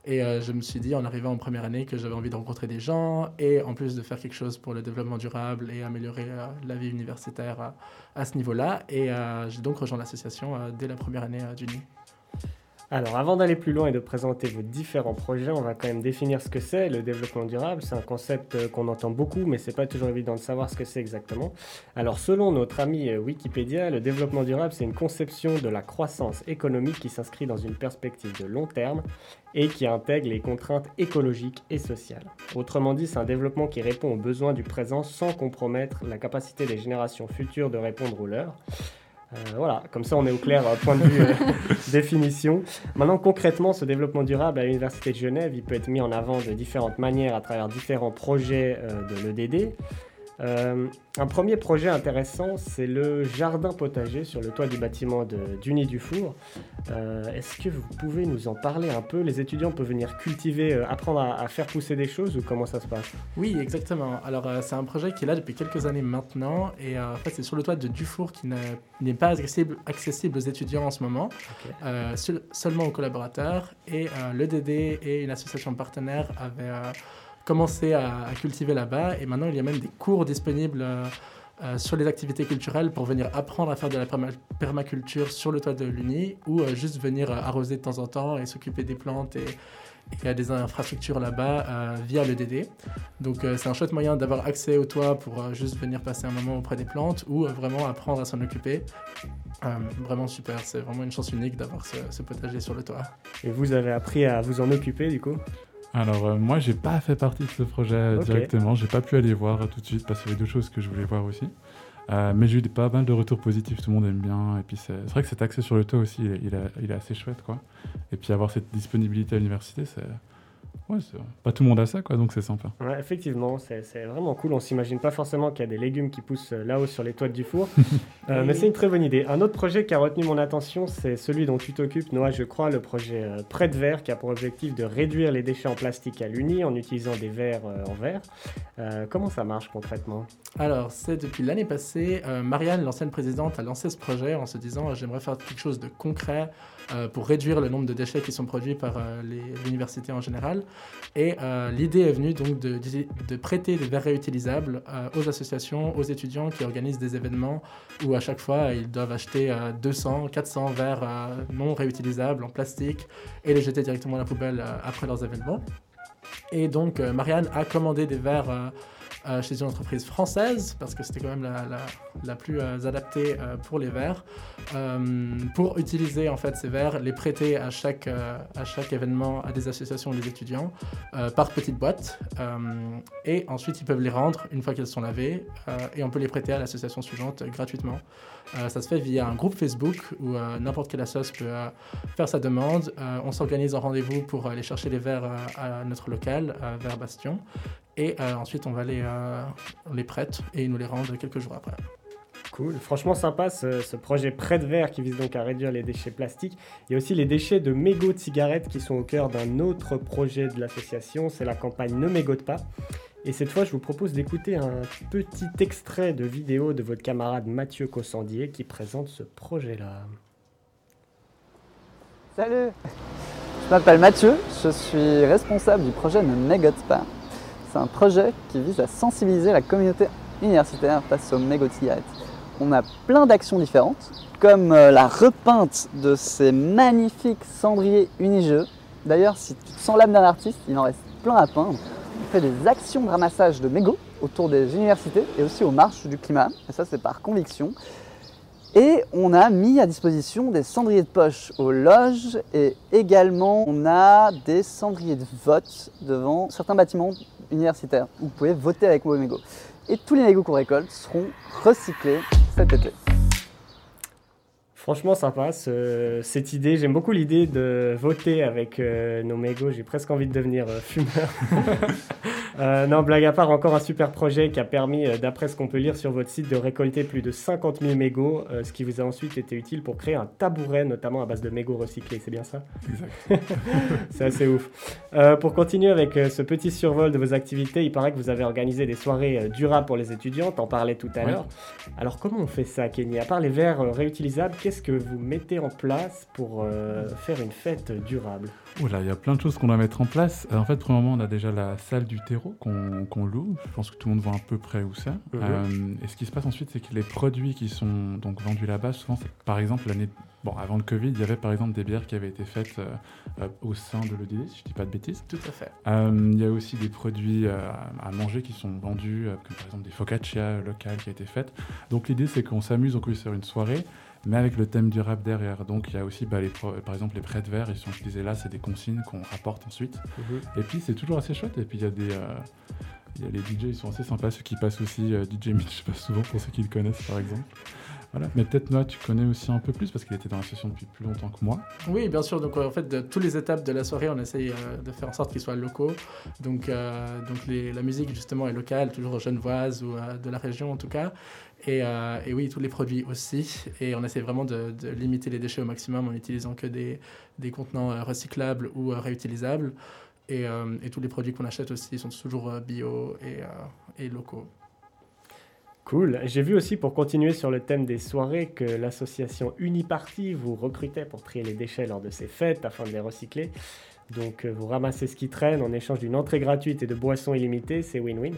Et euh, je me suis dit en arrivant en première année que j'avais envie de rencontrer des gens et en plus de faire quelque chose pour le développement durable et améliorer la vie universitaire à ce niveau-là. Et j'ai donc rejoint l'association dès la première année d'Uni. Alors, avant d'aller plus loin et de présenter vos différents projets, on va quand même définir ce que c'est le développement durable. C'est un concept euh, qu'on entend beaucoup, mais c'est pas toujours évident de savoir ce que c'est exactement. Alors, selon notre ami euh, Wikipédia, le développement durable, c'est une conception de la croissance économique qui s'inscrit dans une perspective de long terme et qui intègre les contraintes écologiques et sociales. Autrement dit, c'est un développement qui répond aux besoins du présent sans compromettre la capacité des générations futures de répondre aux leurs. Euh, voilà, comme ça on est au clair euh, point de vue euh, (laughs) définition. Maintenant concrètement, ce développement durable à l'Université de Genève, il peut être mis en avant de différentes manières à travers différents projets de l'EDD. Euh, un premier projet intéressant, c'est le jardin potager sur le toit du bâtiment d'Uni Dufour. Euh, Est-ce que vous pouvez nous en parler un peu? Les étudiants peuvent venir cultiver, euh, apprendre à, faire pousser des choses ou comment ça se passe? Oui, exactement. Alors, c'est un projet qui est là depuis quelques années maintenant. Et en fait, c'est sur le toit de Dufour qui n'est pas accessible, accessible, aux étudiants en ce moment, seulement aux collaborateurs. Et l'EDD et une association partenaire avaient commencé à, cultiver là-bas. Et maintenant, il y a même des cours disponibles euh, euh, sur les activités culturelles pour venir apprendre à faire de la permaculture sur le toit de l'Uni ou euh, juste venir arroser de temps en temps et s'occuper des plantes et, a des infrastructures là-bas via le DD. Donc c'est un chouette moyen d'avoir accès au toit pour juste venir passer un moment auprès des plantes ou vraiment apprendre à s'en occuper. vraiment super, c'est vraiment une chance unique d'avoir ce, ce, potager sur le toit. Et vous avez appris à vous en occuper du coup? Alors euh, moi j'ai pas fait partie de ce projet directement, j'ai pas pu aller voir tout de suite parce qu'il y avait deux choses que je voulais voir aussi. Euh, mais j'ai eu pas mal de retours positifs, tout le monde aime bien. Et puis c'est vrai que cet accès sur le toit aussi, il, il, est assez chouette quoi. Et puis avoir cette disponibilité à l'université, c'est Ouais, pas tout le monde a ça, quoi, donc c'est sympa. Ouais, effectivement, c'est vraiment cool. On s'imagine pas forcément qu'il y a des légumes qui poussent euh, là-haut sur les toits du four. (laughs) euh, mais c'est une très bonne idée. Un autre projet qui a retenu mon attention, c'est celui dont tu t'occupes, Noah, je crois, le projet euh, Prêt de verre, qui a pour objectif de réduire les déchets en plastique à l'Uni en utilisant des verres euh, en verre. Euh, comment ça marche concrètement? Alors, c'est depuis l'année passée, Marianne, l'ancienne présidente, a lancé ce projet en se disant j'aimerais faire quelque chose de concret pour réduire le nombre de déchets qui sont produits par les universités en général. Et l'idée est venue donc de, de, prêter des verres réutilisables aux associations, aux étudiants qui organisent des événements où à chaque fois ils doivent acheter 200, 400 verres non réutilisables en plastique et les jeter directement à la poubelle après leurs événements. Et donc Marianne a commandé des verres euh, chez une entreprise française, parce que c'était quand même la, la, plus euh, adaptée euh, pour les verres, pour utiliser en fait ces verres, les prêter à chaque, à chaque événement à des associations ou des étudiants par petites boîtes. et ensuite, ils peuvent les rendre une fois qu'elles sont lavées, et on peut les prêter à l'association suivante gratuitement. ça se fait via un groupe Facebook où n'importe quelle association peut faire sa demande. on s'organise en rendez-vous pour aller chercher les verres à notre local, vers Bastion. Et euh, ensuite, on va les, euh, les prête et ils nous les rendent quelques jours après. Cool, franchement sympa ce, projet Prêt de verre qui vise donc à réduire les déchets plastiques. Il y a aussi les déchets de mégots de cigarettes qui sont au cœur d'un autre projet de l'association, c'est la campagne Ne mégote pas. Et cette fois, je vous propose d'écouter un petit extrait de vidéo de votre camarade Mathieu Cossandier qui présente ce projet-là. Salut Je m'appelle Mathieu, je suis responsable du projet Ne mégote pas c'est un projet qui vise à sensibiliser la communauté universitaire face aux cigarettes. On a plein d'actions différentes, comme euh, la repeinte de ces magnifiques cendriers unijeux. D'ailleurs, si tu te sens l'âme d'un artiste, il en reste plein à peindre. On fait des actions de ramassage de mégots autour des universités et aussi aux marches du climat. Et ça, c'est par conviction. Et on a mis à disposition des cendriers de poche aux loges et également on a des cendriers de vote devant certains bâtiments universitaire vous pouvez voter avec mégots. Et tous les mégots qu'on récolte seront recyclés cet été. Franchement sympa cette idée. J'aime beaucoup l'idée de voter avec euh, nos mégots. J'ai presque envie de devenir euh, fumeur. (laughs) Euh, non, blague à part, encore un super projet qui a permis, d'après ce qu'on peut lire sur votre site, de récolter plus de 50 000 mégots, ce qui vous a ensuite été utile pour créer un tabouret, notamment à base de mégots recyclés. C'est bien ça? Exact. (laughs) C'est assez ouf. pour continuer avec ce petit survol de vos activités, il paraît que vous avez organisé des soirées durables pour les étudiants. T'en parlais tout à l'heure. Alors comment on fait ça, Kenny? À part les verres réutilisables, qu'est-ce que vous mettez en place pour euh, faire une fête durable? Oula, il y a plein de choses qu'on doit mettre en place. Euh, en fait, pour le moment, on a déjà la salle du terreau qu'on loue. Je pense que tout le monde voit à peu près où c'est. Mhm. Euh, et ce qui se passe ensuite, c'est que les produits qui sont donc vendus là-bas, souvent, c'est par exemple l'année Bon, avant le Covid, il y avait par exemple des bières qui avaient été faites au sein de l'EDD, si je ne dis pas de bêtises. Tout à fait. il y a aussi des produits à manger qui sont vendus, comme par exemple des focaccia locales qui ont été faites. Donc l'idée, c'est qu'on s'amuse, on peut faire une soirée mais avec le thème du rap derrière. Donc il y a aussi bah, les, par exemple les prêts de verre, ils sont utilisés là, c'est des consignes qu'on rapporte ensuite. Mhm. Et puis c'est toujours assez chouette. Et puis il y a des. Euh, y a les DJ, ils sont assez sympas, ceux qui passent aussi, euh, DJ Mitch passe souvent pour ceux qui le connaissent par exemple. Voilà. Mais peut-être moi, tu connais aussi un peu plus parce qu'il était dans la session depuis plus longtemps que moi. Oui, bien sûr. Donc en fait, de toutes les étapes de la soirée, on essaye euh, de faire en sorte qu'ils soient locaux. Donc, donc la musique justement est locale, toujours genevoise ou de la région en tout cas. Euh, et, oui, tous les produits aussi. Et on essaie vraiment de, limiter les déchets au maximum en utilisant que des, des contenants euh, recyclables ou euh, réutilisables. Et, tous les produits qu'on achète aussi sont toujours bio et, et locaux. Cool. J'ai vu aussi, pour continuer sur le thème des soirées, que l'association Uniparty vous recrutait pour trier les déchets lors de ces fêtes afin de les recycler. Donc vous ramassez ce qui traîne en échange d'une entrée gratuite et de boissons illimitées, c'est win-win.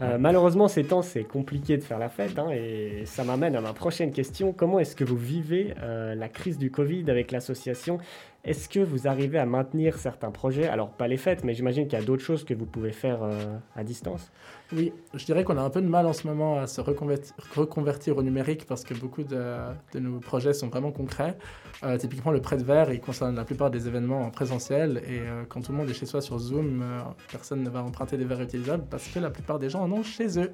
Euh, malheureusement, ces temps, c'est compliqué de faire la fête. Hein, et ça m'amène à ma prochaine question. Comment est-ce que vous vivez euh, la crise du Covid avec l'association Est-ce que vous arrivez à maintenir certains projets? Alors, pas les fêtes, mais j'imagine qu'il y a d'autres choses que vous pouvez faire euh, à distance. Oui, je dirais qu'on a un peu de mal en ce moment à se reconvertir, au numérique parce que beaucoup de, nos projets sont vraiment concrets. Euh, typiquement, le prêt de verre, il concerne la plupart des événements en présentiel et euh, quand tout le monde est chez soi sur Zoom, personne ne va emprunter des verres utilisables parce que la plupart des gens en ont chez eux.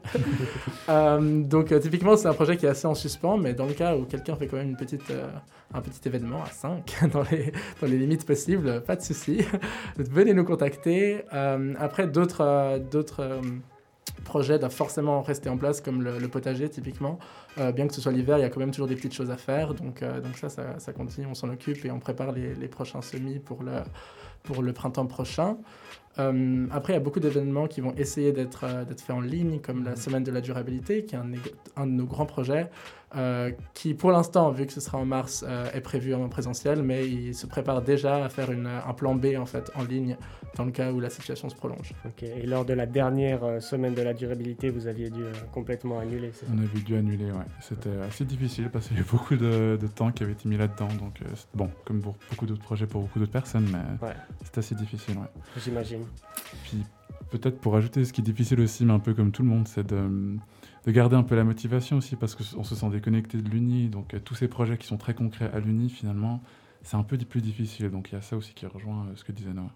(laughs) donc, typiquement, c'est un projet qui est assez en suspens, mais dans le cas où quelqu'un fait quand même une petite, un petit événement à 5 (laughs) dans les, dans les limites possibles, pas de souci. (laughs) Venez nous contacter. après, d'autres d'autres projet doit forcément rester en place, comme le, potager typiquement. Euh, bien que ce soit l'hiver, il y a quand même toujours des petites choses à faire. Donc, euh, donc ça, ça, continue, on s'en occupe et on prépare les, prochains semis pour le, pour le printemps prochain. Euh, après, il y a beaucoup d'événements qui vont essayer d'être d'être faits en ligne, comme la Semaine de la durabilité, qui est un, un de nos grands projets. Euh, qui pour l'instant, vu que ce sera en mars, euh, est prévu en présentiel, mais il se prépare déjà à faire une, un plan B en fait en ligne dans le cas où la situation se prolonge. Ok. Et lors de la dernière euh, semaine de la durabilité, vous aviez dû complètement annuler. On avait dû annuler, ouais. C'était assez difficile parce qu'il y a beaucoup de, de, temps qui avait été mis là-dedans. Donc bon, comme pour beaucoup d'autres projets pour beaucoup d'autres personnes, mais ouais. c'est assez difficile, ouais. J'imagine. Puis peut-être pour ajouter, ce qui est difficile aussi, mais un peu comme tout le monde, c'est de de garder un peu la motivation aussi, parce qu'on se sent déconnecté de l'Uni. Donc, euh, tous ces projets qui sont très concrets à l'Uni, finalement, c'est un peu plus difficile. Donc, il y a ça aussi qui rejoint euh, ce que disait Noah.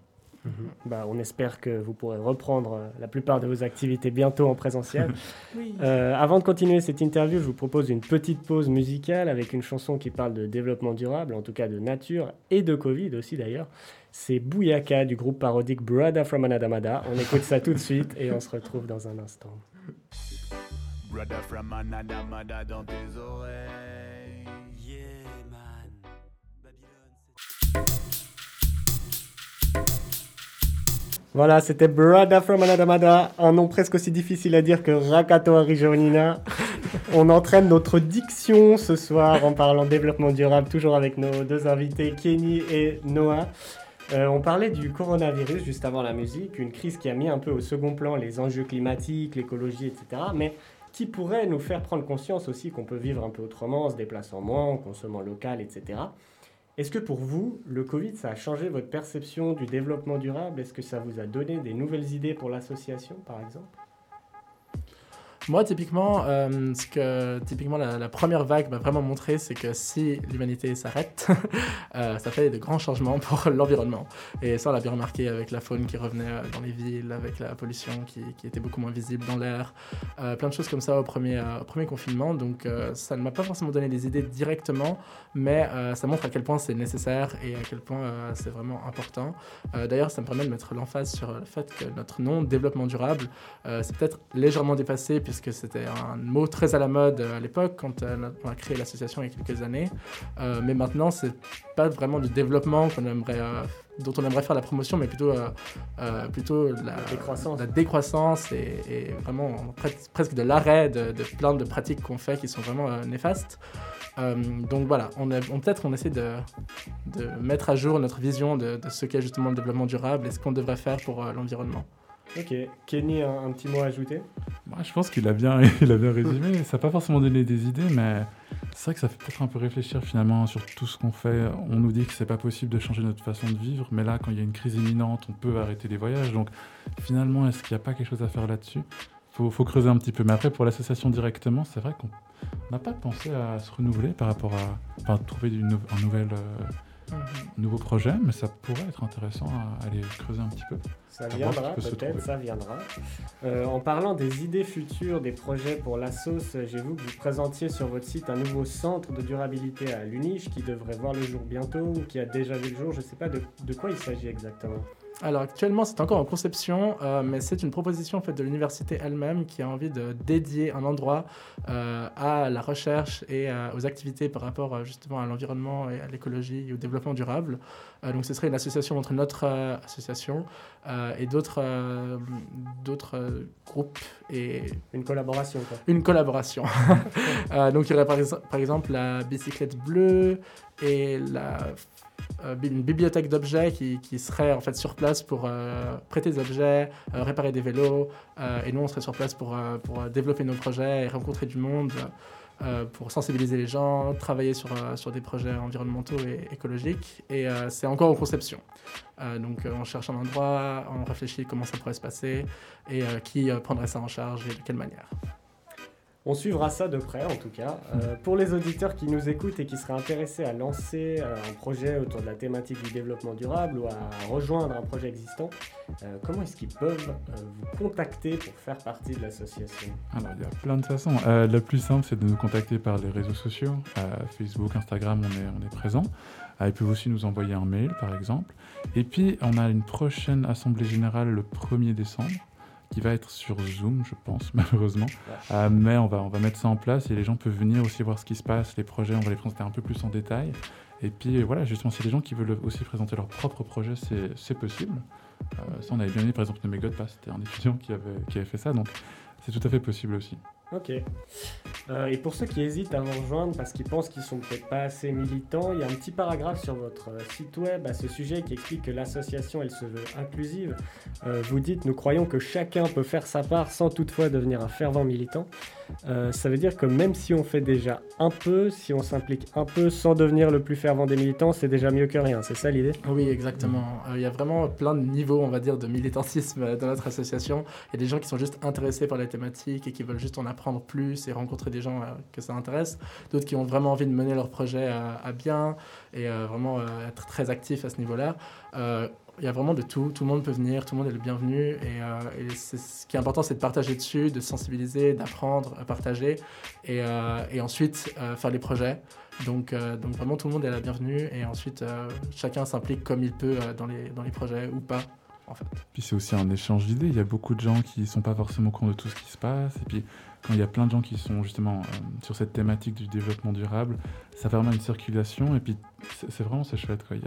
Mhm. Bah, on espère que vous pourrez reprendre euh, la plupart de vos activités bientôt en présentiel. (laughs) oui. avant de continuer cette interview, je vous propose une petite pause musicale avec une chanson qui parle de développement durable, en tout cas de nature et de Covid aussi d'ailleurs. C'est Bouyaka du groupe parodique Brother from Anadamada. On écoute ça tout de suite et on se retrouve dans un instant. Brother from another mother dans tes oreilles. Yeah, man. Voilà, c'était Brother from Another Mother, un nom presque aussi difficile à dire que Rakato Arijonina. On entraîne notre diction ce soir en parlant développement durable, toujours avec nos deux invités, Kenny et Noah. Euh, on parlait du coronavirus juste avant la musique, une crise qui a mis un peu au second plan les enjeux climatiques, l'écologie, etc. Mais qui pourrait nous faire prendre conscience aussi qu'on peut vivre un peu autrement, en se déplaçant moins, en consommant local, etc. Est-ce que pour vous, le Covid, ça a changé votre perception du développement durable? Est-ce que ça vous a donné des nouvelles idées pour l'association, par exemple? Moi, typiquement, euh, ce que typiquement la, première vague m'a vraiment montré, c'est que si l'humanité s'arrête, (laughs) euh, ça fait de grands changements pour (laughs) l'environnement. Et ça, on l'a bien remarqué avec la faune qui revenait euh, dans les villes, avec la pollution qui, était beaucoup moins visible dans l'air, plein de choses comme ça au premier, confinement. Donc, ça ne m'a pas forcément donné des idées directement, mais ça montre à quel point c'est nécessaire et à quel point c'est vraiment important. D'ailleurs, ça me permet de mettre l'emphase sur le fait que notre nom, développement durable, c'est peut-être légèrement dépassé que c'était un mot très à la mode euh, à l'époque, quand euh, on a créé l'association il y a quelques années. Euh, mais maintenant, c'est pas vraiment du développement qu'on aimerait, dont on aimerait faire la promotion, mais plutôt, plutôt la, décroissance, la décroissance et, vraiment presque de l'arrêt de, plein de pratiques qu'on fait qui sont vraiment néfastes. donc voilà, on, on peut-être on essaie de, de, mettre à jour notre vision de, de ce qu'est justement le développement durable et ce qu'on devrait faire pour l'environnement. Ok. Kenny, un, petit mot à ajouter? Moi, Je pense qu'il a, bien, (laughs) a bien résumé. ça n'a pas forcément donné des idées, mais c'est vrai que ça fait peut-être un peu réfléchir finalement sur tout ce qu'on fait. On nous dit que c'est pas possible de changer notre façon de vivre, mais là, quand il y a une crise imminente, on peut arrêter les voyages. Donc finalement, est-ce qu'il n'y a pas quelque chose à faire là-dessus? Faut, faut creuser un petit peu. Mais après, pour l'association directement, c'est vrai qu'on n'a pas pensé à se renouveler par rapport à. Enfin, trouver un nouvel, euh, nouveau projet, mais ça pourrait être intéressant à aller creuser un petit peu. Ça viendra, peut-être, ça viendra. Euh, en parlant des idées futures, des projets pour la sauce, j'ai vu que vous présentiez sur votre site un nouveau centre de durabilité à Luniche qui devrait voir le jour bientôt ou qui a déjà vu le jour. Je ne sais pas de, de quoi il s'agit exactement. Alors actuellement, c'est encore en conception, euh, mais c'est une proposition faite de l'université elle-même qui a envie de dédier un endroit euh, à la recherche et aux activités par rapport justement à l'environnement et à l'écologie et au développement durable. donc ce serait une association entre notre association et d'autres d'autres groupes et une collaboration. Une collaboration. (laughs) donc il y aurait par, par exemple la bicyclette bleue et la euh, une bibliothèque d'objets qui, qui, serait en fait sur place pour euh, prêter des objets, euh, réparer des vélos, et nous on serait sur place pour, pour développer nos projets et rencontrer du monde, pour sensibiliser les gens, travailler sur, sur des projets environnementaux et écologiques. Et c'est encore en conception. donc on cherche un endroit, on réfléchit comment ça pourrait se passer et qui prendrait ça en charge et de quelle manière. On suivra ça de près en tout cas. Euh, pour les auditeurs qui nous écoutent et qui seraient intéressés à lancer euh, un projet autour de la thématique du développement durable ou à rejoindre un projet existant, euh, comment est-ce qu'ils peuvent vous contacter pour faire partie de l'association? Alors il y a plein de façons. la plus simple c'est de nous contacter par les réseaux sociaux. Facebook, Instagram, on est, présent. ils peuvent aussi nous envoyer un mail par exemple. Et puis on a une prochaine assemblée générale le 1er décembre qui va être sur Zoom, je pense, (laughs) malheureusement. Euh, mais on va, on va mettre ça en place et les gens peuvent venir aussi voir ce qui se passe, les projets, on va les présenter un peu plus en détail. Et puis voilà, justement, si des gens qui veulent aussi présenter leur propre projet, c'est possible. ça, on avait bien aimé, par exemple, Nemegod, c'était un étudiant qui avait, qui avait fait ça, donc c'est tout à fait possible aussi. Ok. Euh, et pour ceux qui hésitent à nous rejoindre parce qu'ils pensent qu'ils sont peut-être pas assez militants, il y a un petit paragraphe sur votre euh, site web à ce sujet qui explique que l'association elle se veut inclusive. Euh, vous dites nous croyons que chacun peut faire sa part sans toutefois devenir un fervent militant. Ça veut dire que même si on fait déjà un peu, si on s'implique un peu sans devenir le plus fervent des militants, c'est déjà mieux que rien. C'est ça l'idée? Oui, exactement. Il y a vraiment plein de niveaux, on va dire, de militantisme dans notre association. Il y a des gens qui sont juste intéressés par les thématiques et qui veulent juste en apprendre plus et rencontrer des gens que ça intéresse, d'autres qui ont vraiment envie de mener leur projet à, bien et euh, vraiment euh, être très actifs à ce niveau-là. Euh, il y a vraiment de tout, tout le monde peut venir, tout le monde est le bienvenu et, ce qui est important c'est de partager dessus, de sensibiliser, d'apprendre à partager et, et ensuite faire les projets. Donc, donc vraiment tout le monde est la bienvenue et ensuite chacun s'implique comme il peut dans, les, dans les projets ou pas. Puis c'est aussi un échange d'idées. Il y a beaucoup de gens qui ne sont pas forcément au courant de tout ce qui se passe. Et puis quand il y a plein de gens qui sont justement euh, sur cette thématique du développement durable, ça permet une circulation et puis c'est vraiment c'est chouette quoi.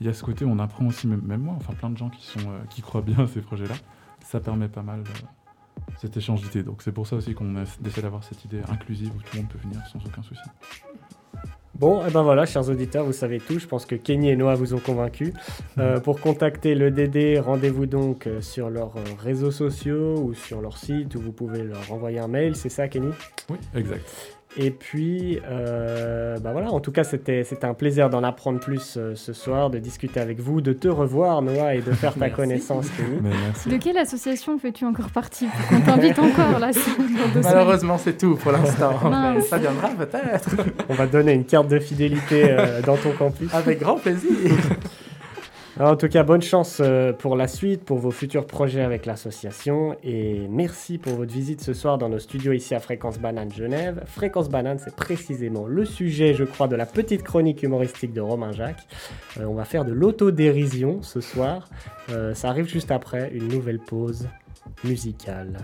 Il y a ce côté où on apprend aussi, même, moi, enfin plein de gens qui, sont, euh, qui croient bien à ces projets-là, ça permet pas mal euh, cet échange d'idées. Donc c'est pour ça aussi qu'on essaie d'avoir cette idée inclusive où tout le monde peut venir sans aucun souci. Bon, et eh ben voilà, chers auditeurs, vous savez tout. Je pense que Kenny et Noah vous ont convaincus. Euh, pour contacter le DD, rendez-vous donc euh, sur leurs réseaux sociaux ou sur leur site où vous pouvez leur envoyer un mail. C'est ça, Kenny? Oui, exact. Et puis, euh, bah voilà, en tout cas, c'était un plaisir d'en apprendre plus euh, ce soir, de discuter avec vous, de te revoir, Noah, et de faire ta (laughs) connaissance, De quelle association fais-tu encore partie On t'invite encore, là. Malheureusement, c'est tout pour l'instant. (laughs) ça viendra peut-être. On va donner une carte de fidélité euh, dans ton campus. Avec grand plaisir. (laughs) en tout cas, bonne chance euh, pour la suite, pour vos futurs projets avec l'association. Et merci pour votre visite ce soir dans nos studios ici à Fréquence Banane Genève. Fréquence Banane, c'est précisément le sujet, je crois, de la petite chronique humoristique de Romain Jacques. Euh, on va faire de l'autodérision ce soir. Euh, ça arrive juste après une nouvelle pause musicale.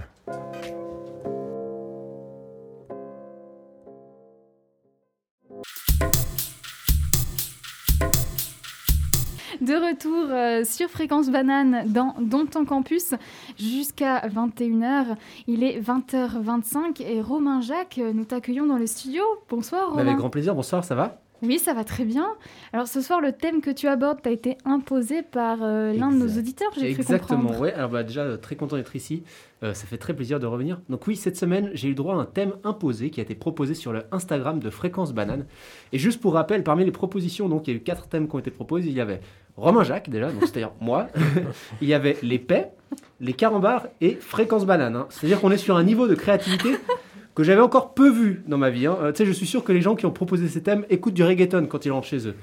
De retour euh, sur Fréquence Banane dans, dans ton campus jusqu'à 21h. Il est 20h25 et Romain Jacques, nous t'accueillons dans le studio. Bonsoir Romain. Avec grand plaisir, bonsoir, ça va? Oui, ça va très bien. Alors ce soir, le thème que tu abordes t'a été imposé par euh, l'un de nos auditeurs, j'ai cru Exactement, oui. Alors bah, déjà, euh, très content d'être ici. Euh, ça fait très plaisir de revenir. Donc oui, cette semaine, j'ai eu droit à un thème imposé qui a été proposé sur le Instagram de Fréquence Banane. Et juste pour rappel, parmi les propositions, donc il y a eu quatre thèmes qui ont été proposés. Il y avait Romain Jacques déjà, donc c'est-à-dire (laughs) moi. (laughs) il y avait les paix, les carambars et Fréquence Banane. Hein. C'est-à-dire qu'on est sur un niveau de créativité que j'avais encore peu vu dans ma vie. Hein. Euh, tu sais, je suis sûr que les gens qui ont proposé ces thèmes écoutent du reggaeton quand ils rentrent chez eux.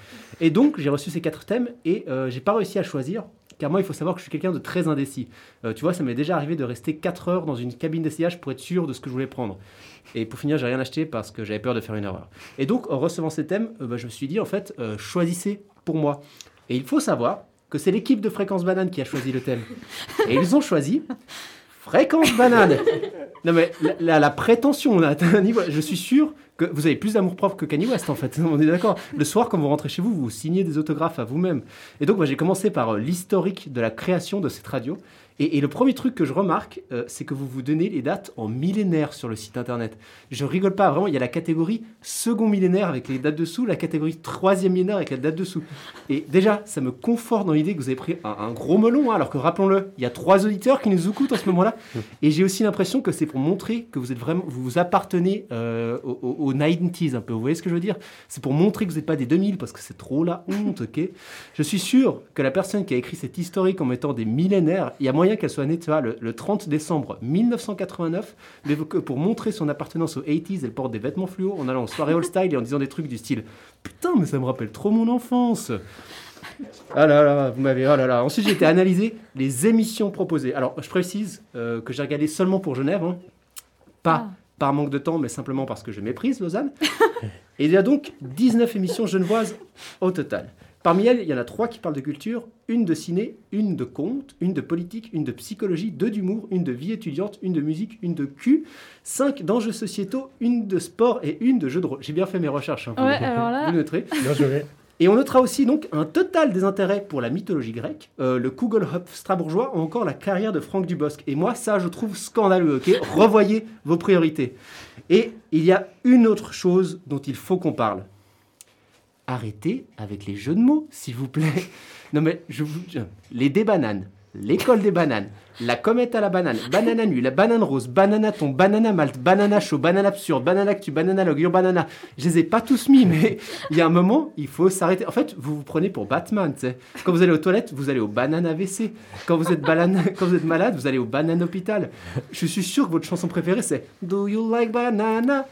Et donc, j'ai reçu ces quatre thèmes et euh, j'ai pas réussi à choisir. Car moi, il faut savoir que je suis quelqu'un de très indécis. Euh, tu vois, ça m'est déjà arrivé de rester 4 heures dans une cabine d'essayage pour être sûr de ce que je voulais prendre. Et pour finir, j'ai rien acheté parce que j'avais peur de faire une erreur. Et donc, en recevant ces thèmes, bah, je me suis dit, en fait, choisissez pour moi. Et il faut savoir que c'est l'équipe de Fréquence Banane qui a choisi le thème. Et ils ont choisi Fréquence banane Non mais la, la, prétention, on a (laughs) un niveau. Je suis sûr vous avez plus d'amour propre que Kanye West en fait. (laughs) On est d'accord. Le soir, quand vous rentrez chez vous, vous signez des autographes à vous-même. Et donc, moi, j'ai commencé par euh, l'historique de la création de cette radio. Et, le premier truc que je remarque, euh, c'est que vous vous donnez les dates en millénaire sur le site internet. Je rigole pas, vraiment, il y a la catégorie second millénaire avec les dates dessous, la catégorie troisième millénaire avec la date dessous. Et déjà, ça me conforte dans l'idée que vous avez pris un, gros melon, hein, alors que rappelons-le, il y a trois auditeurs qui nous écoutent en ce moment-là. Et j'ai aussi l'impression que c'est pour montrer que vous êtes vraiment, vous, vous appartenez euh, aux, 90s un peu. Vous voyez ce que je veux dire? C'est pour montrer que vous n'êtes pas des 2000 parce que c'est trop la honte, ok? Je suis sûr que la personne qui a écrit cet historique en mettant des millénaires, il y a moyen qu'elle soit née tu vois, le, 30 décembre 1989, mais pour montrer son appartenance aux 80s, elle porte des vêtements fluo en allant en soirée all style et en disant des trucs du style Putain, mais ça me rappelle trop mon enfance ah là là, vous m'avez. Oh là là. Ensuite, j'ai été analyser les émissions proposées. Alors, je précise euh, que j'ai regardé seulement pour Genève, hein. pas ah. Par manque de temps, mais simplement parce que je méprise Lausanne. et il y a donc 19 émissions genevoises au total. Parmi elles, il y en a trois qui parlent de culture, une de ciné, une de conte, une de politique, une de psychologie, deux d'humour, une de vie étudiante, une de musique, une de cul, cinq d'enjeux sociétaux, une de sport et une de jeux de rôle. J'ai bien fait mes recherches. Hein, ouais, alors là... Vous noterez. Bien joué. Et on notera aussi donc un total désintérêt pour la mythologie grecque, euh, le Kugelhopf strasbourgeois ou encore la carrière de Franck Dubosc. Et moi, ça, je trouve scandaleux, ok? Revoyez (laughs) vos priorités. Et il y a une autre chose dont il faut qu'on parle. Arrêtez avec les jeux de mots, s'il vous plaît. (laughs) Non mais, je vous... Les débananes, l'école des bananes, la comète à la banane, banana nu, la banane rose, banana ton, banana malte, banana chaud, banane absurde, banana actu, banana log, banana. Je les ai pas tous mis, mais il y a un moment, il faut s'arrêter. En fait, vous vous prenez pour Batman, tu sais. Quand vous allez aux toilettes, vous allez au banane AVC. Quand vous êtes, (laughs) quand vous êtes malade, vous allez au banane hôpital. Je suis sûr que votre chanson préférée, c'est Do you like banana?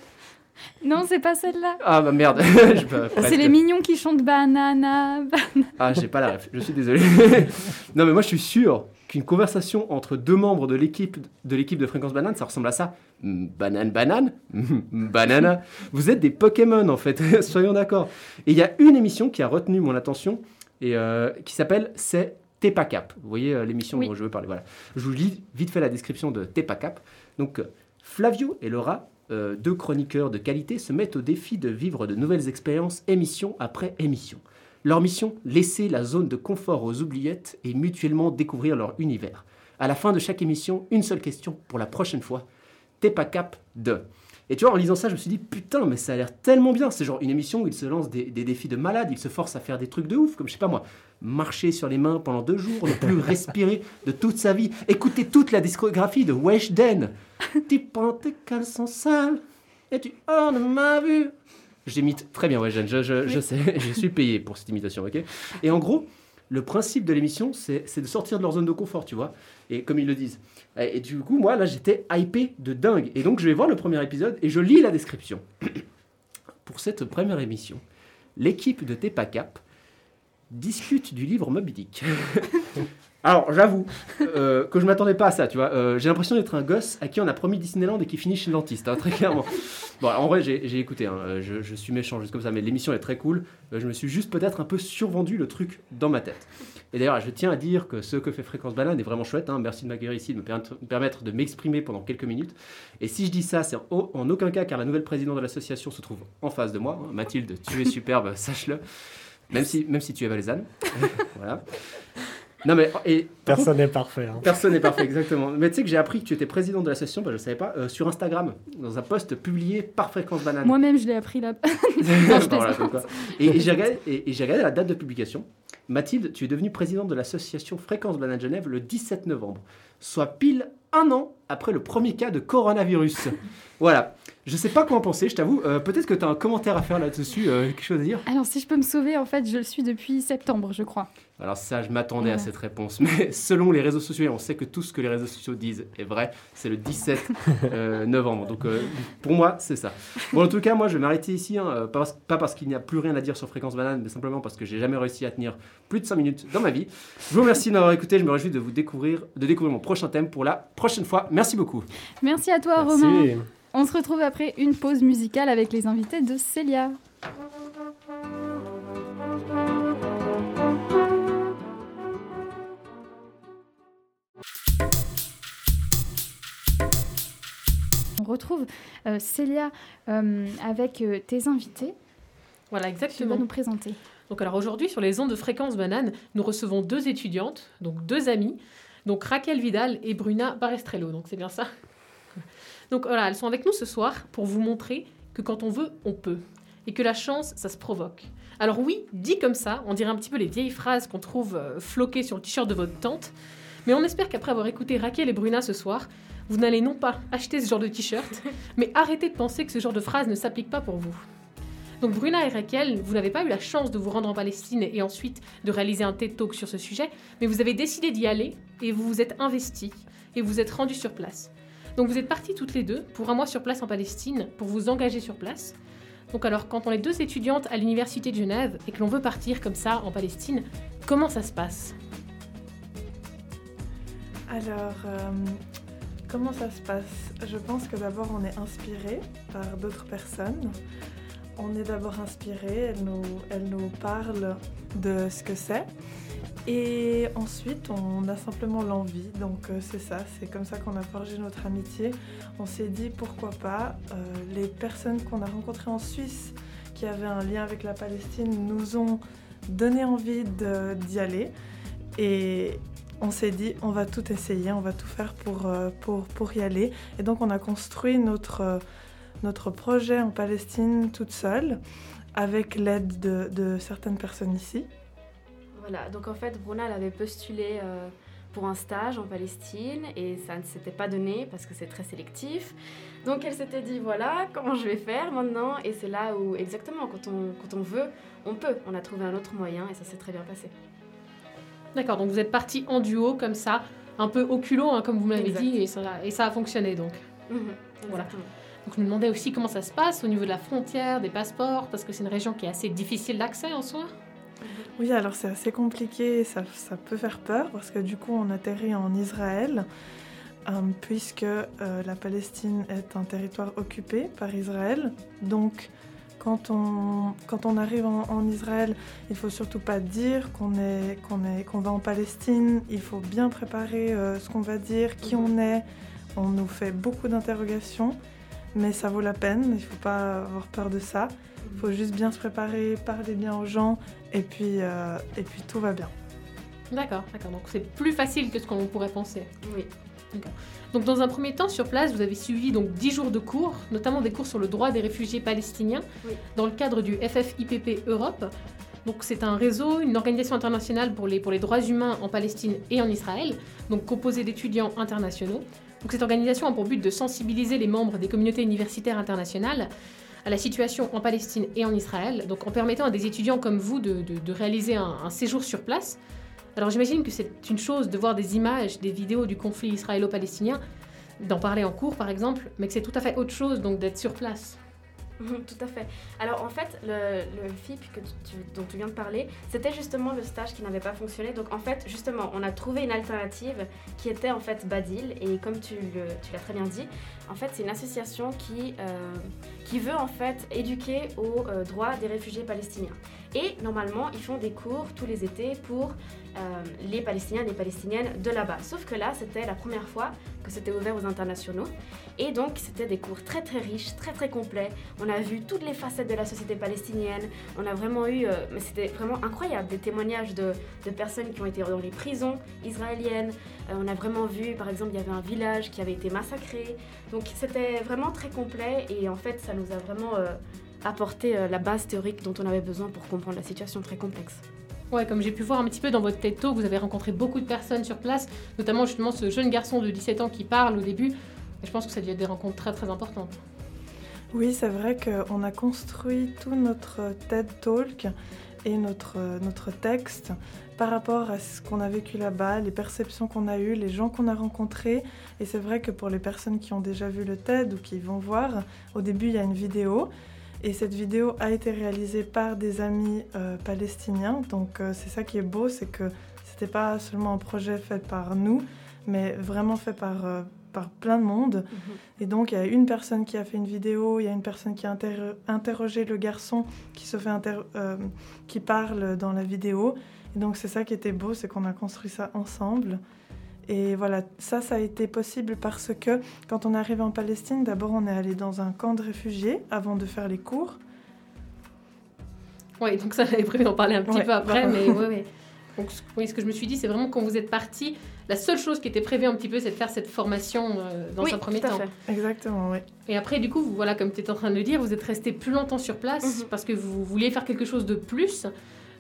Non, c'est pas celle-là. Ah bah merde. (laughs) C'est les mignons qui chantent banana. banana. Ah, j'ai pas la ref, je suis désolé. (laughs) non, mais moi je suis sûr qu'une conversation entre deux membres de l'équipe de l'équipe de Fréquence Banane, ça ressemble à ça. Mm, Banane, banane, Mm, banana. Vous êtes des Pokémon en fait, (laughs) soyons d'accord. Et il y a une émission qui a retenu mon attention et euh, qui s'appelle C'est T'es pas cap. Vous voyez euh, l'émission Oui. dont je veux parler. Voilà. Je vous lis vite fait la description de T'es pas cap. Donc, euh, Flavio et Laura, euh, deux chroniqueurs de qualité, se mettent au défi de vivre de nouvelles expériences émission après émission. Leur mission, laisser la zone de confort aux oubliettes et mutuellement découvrir leur univers. À la fin de chaque émission, une seule question pour la prochaine fois. T'es pas cap de. Et tu vois, en lisant ça, je me suis dit, putain, mais ça a l'air tellement bien. C'est genre une émission où ils se lancent des, des défis de malade, ils se forcent à faire des trucs de ouf, comme je sais pas moi, marcher sur les mains pendant deux jours, ne plus (laughs) respirer de toute sa vie, écouter toute la discographie de Weshden. Tu prends tes caleçons sales et tu ornes ma vue. J'imite très bien Weshden, je, je, je sais, (laughs) je suis payé pour cette imitation, ok? Et en gros, le principe de l'émission, c'est de sortir de leur zone de confort, tu vois. Et comme ils le disent. Et, du coup, moi, là, j'étais hypé de dingue. Et donc, je vais voir le premier épisode et je lis la description. (coughs) Pour cette première émission, l'équipe de Tepa Cap discute du livre Moby Dick. (laughs) Alors, j'avoue (laughs) euh, que je m'attendais pas à ça, tu vois. Euh, j'ai l'impression d'être un gosse à qui on a promis Disneyland et qui finit chez le dentiste, hein, très clairement. (laughs) Bon, en vrai, j'ai écouté, hein, euh, je, je suis méchant juste comme ça, mais l'émission est très cool. Euh, je me suis juste peut-être un peu survendu le truc dans ma tête. Et d'ailleurs, je tiens à dire que ce que fait Fréquence Banane est vraiment chouette. hein. Merci de m'accueillir ici, de me permettre- me permettre de m'exprimer pendant quelques minutes. Et si je dis ça, c'est en, en aucun cas car la nouvelle présidente de l'association se trouve en face de moi. Mathilde, tu es superbe, (laughs) sache-le. Même si, même si tu es valaisanne. voilà. Non mais et Personne n'est parfait. hein. Personne n'est parfait, exactement. Mais tu sais que j'ai appris que tu étais président de l'association, bah, je ne savais pas, euh, sur Instagram, dans un post publié par Fréquence Banane. Moi-même, je l'ai appris là. (laughs) Non, je voilà. Et, et j'ai regardé, et- et j'ai regardé la date de publication. Mathilde, tu es devenue présidente de l'association Fréquence Banane Genève le 17 novembre, soit pile un an après le premier cas de coronavirus. voilà. Je sais pas quoi en penser, je t'avoue. Euh, Peut-être que tu as un commentaire à faire là-dessus, euh, quelque chose à dire? Alors, si je peux me sauver, en fait, je le suis depuis septembre, je crois. Alors ça, je m'attendais à cette réponse. Mais (laughs) selon les réseaux sociaux, et on sait que tout ce que les réseaux sociaux disent est vrai, c'est le 17 (laughs) euh, novembre. Donc euh, pour moi, c'est ça. Bon, en tout cas, moi, je vais m'arrêter ici. hein, pas parce, pas parce qu'il n'y a plus rien à dire sur Fréquence Banane, mais simplement parce que j'ai jamais réussi à tenir plus de 5 minutes dans ma vie. Je vous remercie de m'avoir écouté. Je me réjouis de vous découvrir, de découvrir mon prochain thème pour la prochaine fois. Merci beaucoup. Merci à toi, Merci. Romain. On se retrouve après une pause musicale avec les invités de Célia. On retrouve euh, Célia euh, avec euh, tes invités. Voilà, Tu exactement. vas nous présenter. Donc alors aujourd'hui, sur les ondes de fréquence banane, nous recevons deux étudiantes, donc deux amies, donc Raquel Vidal et Bruna Barestrello. Donc c'est bien ça? Donc voilà, elles sont avec nous ce soir pour vous montrer que quand on veut, on peut. Et que la chance, ça se provoque. Alors oui, dit comme ça, on dirait un petit peu les vieilles phrases qu'on trouve euh, floquées sur le t-shirt de votre tante. Mais on espère qu'après avoir écouté Raquel et Bruna ce soir, vous n'allez non pas acheter ce genre de t-shirt, (laughs) mais arrêter de penser que ce genre de phrase ne s'applique pas pour vous. Donc Bruna et Raquel, vous n'avez pas eu la chance de vous rendre en Palestine et ensuite de réaliser un TED Talk sur ce sujet, mais vous avez décidé d'y aller et vous vous êtes investis et vous êtes rendus sur place. Donc vous êtes partis toutes les deux pour un mois sur place en Palestine pour vous engager sur place. Donc alors quand on est deux étudiantes à l'université de Genève et que l'on veut partir comme ça en Palestine, comment ça se passe? Alors, euh, comment ça se passe? Je pense que d'abord on est inspiré par d'autres personnes. On est d'abord inspiré, elles nous, elles nous parlent de ce que c'est. Et ensuite, on a simplement l'envie. Donc euh, c'est ça, c'est comme ça qu'on a forgé notre amitié. On s'est dit pourquoi pas euh, les personnes qu'on a rencontrées en Suisse qui avaient un lien avec la Palestine nous ont donné envie d'y aller. Et on s'est dit, on va tout essayer, on va tout faire pour, euh, pour, pour y aller. Et donc on a construit notre, notre projet en Palestine toute seule, avec l'aide de, de, certaines personnes ici. Voilà, donc en fait, Bruna, elle avait postulé euh, pour un stage en Palestine et ça ne s'était pas donné parce que c'est très sélectif. Donc elle s'était dit, voilà, comment je vais faire maintenant? Et c'est là où, exactement, quand on, quand on veut, on peut. On a trouvé un autre moyen et ça s'est très bien passé. D'accord, donc vous êtes parti en duo comme ça, un peu au culot, hein, comme vous m'avez dit, et ça, et ça a fonctionné donc. Mhm, voilà. Donc je me demandais aussi comment ça se passe au niveau de la frontière, des passeports, parce que c'est une région qui est assez difficile d'accès en soi. Oui, alors c'est assez compliqué, ça, ça, peut faire peur, parce que du coup on atterrit en Israël, euh, puisque euh, la Palestine est un territoire occupé par Israël. Donc quand on, quand on arrive en, Israël, il faut surtout pas dire qu'on est, qu'on est, qu'on va en Palestine. Il faut bien préparer euh, ce qu'on va dire, qui on est. On nous fait beaucoup d'interrogations, mais ça vaut la peine. Il ne faut pas avoir peur de ça. Il faut juste bien se préparer, parler bien aux gens, et puis, euh, et puis tout va bien. D'accord, d'accord. Donc c'est plus facile que ce qu'on pourrait penser. Oui. Donc dans un premier temps, sur place, vous avez suivi donc 10 jours de cours, notamment des cours sur le droit des réfugiés palestiniens, dans le cadre du FFIPP Europe. Donc c'est un réseau, une organisation internationale pour les, pour les droits humains en Palestine et en Israël, donc composé d'étudiants internationaux. Donc cette organisation a pour but de sensibiliser les membres des communautés universitaires internationales à la situation en Palestine et en Israël, donc en permettant à des étudiants comme vous de, de, réaliser un séjour sur place alors j'imagine que c'est une chose de voir des images, des vidéos du conflit israélo-palestinien, d'en parler en cours par exemple, mais que c'est tout à fait autre chose donc d'être sur place. (laughs) Tout à fait. Alors en fait, le, FIP que dont tu viens de parler, c'était justement le stage qui n'avait pas fonctionné. Donc en fait, justement, on a trouvé une alternative qui était en fait Badil. Et comme tu, l'as très bien dit, en fait, c'est une association qui, euh, qui veut en fait éduquer aux euh, droits des réfugiés palestiniens. Et normalement, ils font des cours tous les étés pour euh, les Palestiniens et les Palestiniennes de là-bas. Sauf que là, c'était la première fois que c'était ouvert aux internationaux. Et donc, c'était des cours très très riches, très très complets. On a vu toutes les facettes de la société palestinienne. On a vraiment eu, euh, mais c'était vraiment incroyable, des témoignages de, personnes qui ont été dans les prisons israéliennes. Euh, on a vraiment vu, par exemple, il y avait un village qui avait été massacré. Donc, c'était vraiment très complet et en fait, ça nous a vraiment euh, la base théorique dont on avait besoin pour comprendre la situation très complexe. Ouais, comme j'ai pu voir un petit peu dans votre TED Talk, vous avez rencontré beaucoup de personnes sur place, notamment justement ce jeune garçon de 17 ans qui parle au début. Je pense que ça devient des rencontres très très importantes. Oui, c'est vrai qu'on a construit tout notre TED Talk et notre, texte par rapport à ce qu'on a vécu là-bas, les perceptions qu'on a eues, les gens qu'on a rencontrés. Et c'est vrai que pour les personnes qui ont déjà vu le TED ou qui vont voir, au début il y a une vidéo et cette vidéo a été réalisée par des amis euh, palestiniens. Donc euh, c'est ça qui est beau, c'est que c'était pas seulement un projet fait par nous, mais vraiment fait par, euh, par plein de monde. Mhm. Et donc il y a une personne qui a fait une vidéo, il y a une personne qui a interrogé le garçon qui, se fait qui parle dans la vidéo. Et donc c'est ça qui était beau, c'est qu'on a construit ça ensemble. Et voilà, ça, ça a été possible parce que quand on est arrivé en Palestine, d'abord on est allé dans un camp de réfugiés avant de faire les cours. Oui, donc ça, j'avais prévu d'en parler un petit peu après, (laughs) mais oui, oui. Donc, oui, ce que je me suis dit, c'est vraiment quand vous êtes parti, la seule chose qui était prévue un petit peu, c'est de faire cette formation euh, dans un premier temps. Exactement, oui. Et après, du coup, voilà, comme tu étais en train de le dire, vous êtes resté plus longtemps sur place mhm. parce que vous vouliez faire quelque chose de plus.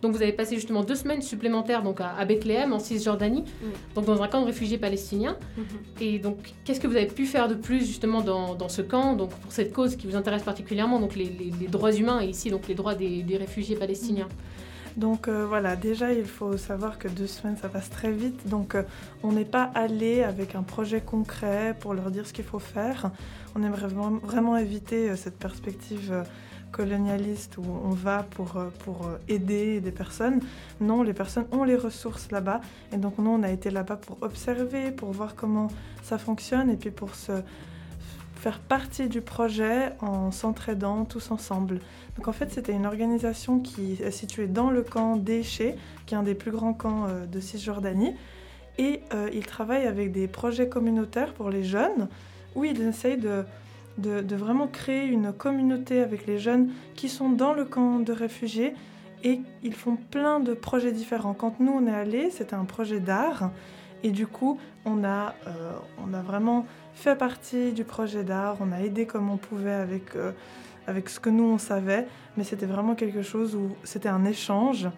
Donc vous avez passé justement deux semaines supplémentaires donc à, Bethléem, en Cisjordanie, donc dans un camp de réfugiés palestiniens. Mhm. Et donc qu'est-ce que vous avez pu faire de plus justement dans, ce camp, donc pour cette cause qui vous intéresse particulièrement, donc les, droits humains et ici donc les droits des, réfugiés palestiniens? Donc euh, voilà, déjà il faut savoir que deux semaines ça passe très vite, donc euh, on n'est pas allé avec un projet concret pour leur dire ce qu'il faut faire. On aimerait vraiment, éviter euh, cette perspective colonialiste où on va pour, pour aider des personnes. Non, les personnes ont les ressources là-bas. Et donc nous, on a été là-bas pour observer, pour voir comment ça fonctionne et puis pour se faire partie du projet en s'entraidant tous ensemble. Donc en fait, c'était une organisation qui est située dans le camp d'Éché, qui est un des plus grands camps euh, de Cisjordanie. Et ils travaillent avec des projets communautaires pour les jeunes, où ils essayent de de, de vraiment créer une communauté avec les jeunes qui sont dans le camp de réfugiés et ils font plein de projets différents. Quand nous on est allés, c'était un projet d'art et du coup on a, euh, on a vraiment fait partie du projet d'art, on a aidé comme on pouvait avec, euh, avec ce que nous on savait, mais c'était vraiment quelque chose où c'était un échange.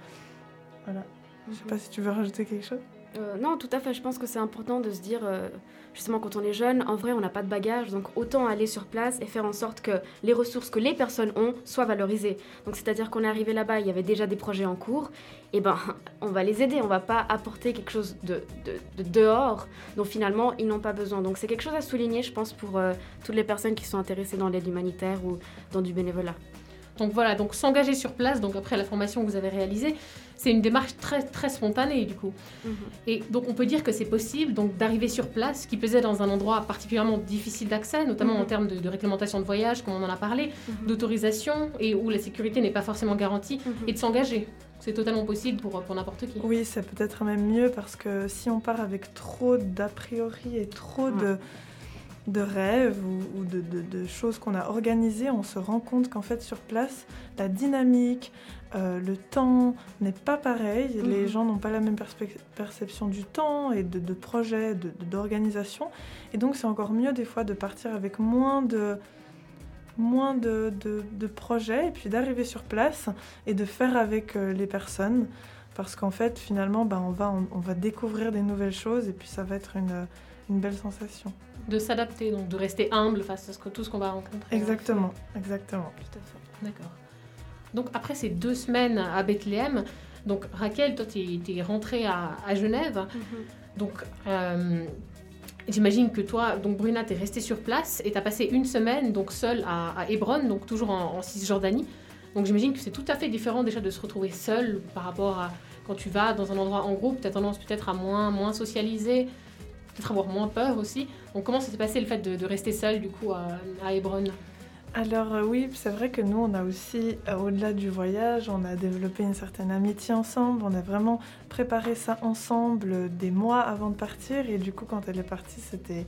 Voilà. Je sais pas si tu veux rajouter quelque chose? Euh, non, tout à fait. Je pense que c'est important de se dire, euh, justement, quand on est jeune, en vrai, on n'a pas de bagage, donc autant aller sur place et faire en sorte que les ressources que les personnes ont soient valorisées. Donc, c'est-à-dire qu'on est arrivé là-bas, il y avait déjà des projets en cours, et ben, (laughs) on va les aider. On va pas apporter quelque chose de, de- de dehors dont finalement ils n'ont pas besoin. Donc, c'est quelque chose à souligner, je pense, pour euh, toutes les personnes qui sont intéressées dans l'aide humanitaire ou dans du bénévolat. Donc voilà, donc s'engager sur place, donc après la formation que vous avez réalisée, c'est une démarche très très spontanée du coup. Et donc on peut dire que c'est possible donc d'arriver sur place, qui pesait dans un endroit particulièrement difficile d'accès, notamment Mhm. en termes de, de réglementation de voyage, comme on en a parlé, Mhm. d'autorisation et où la sécurité n'est pas forcément garantie, Mhm. et de s'engager. C'est totalement possible pour, pour n'importe qui. Oui, c'est peut-être même mieux parce que si on part avec trop d'a priori et trop de, de rêves ou, ou de, de- de choses qu'on a organisées, on se rend compte qu'en fait sur place, la dynamique, euh, le temps n'est pas pareil. Les Mhm. gens n'ont pas la même perception du temps et de, de projet, d'organisation. et donc c'est encore mieux des fois de partir avec moins de moins de, projets et puis d'arriver sur place et de faire avec euh, les personnes parce qu'en fait finalement ben, on, va, on, on va découvrir des nouvelles choses et puis ça va être une, une belle sensation. De s'adapter, donc de rester humble face à ce que, tout ce qu'on va rencontrer. Exactement, exactement. Tout à fait. D'accord. Donc après ces deux semaines à Bethléem, donc Raquel, toi tu es, rentrée à, à Genève. Donc euh, j'imagine que toi, donc Bruna, tu es restée sur place et tu as passé une semaine donc seule à, à Hébron, donc toujours en, en Cisjordanie. Donc j'imagine que c'est tout à fait différent déjà de se retrouver seule par rapport à quand tu vas dans un endroit en groupe, tu as tendance peut-être à moins, moins socialiser, peut-être avoir moins peur aussi. Donc comment ça s'est passé le fait de, de rester seule du coup à, à Hébron? Alors euh, oui, c'est vrai que nous, on a aussi, euh, au-delà du voyage, on a développé une certaine amitié ensemble. On a vraiment préparé ça ensemble euh, des mois avant de partir. Et du coup, quand elle est partie, c'était...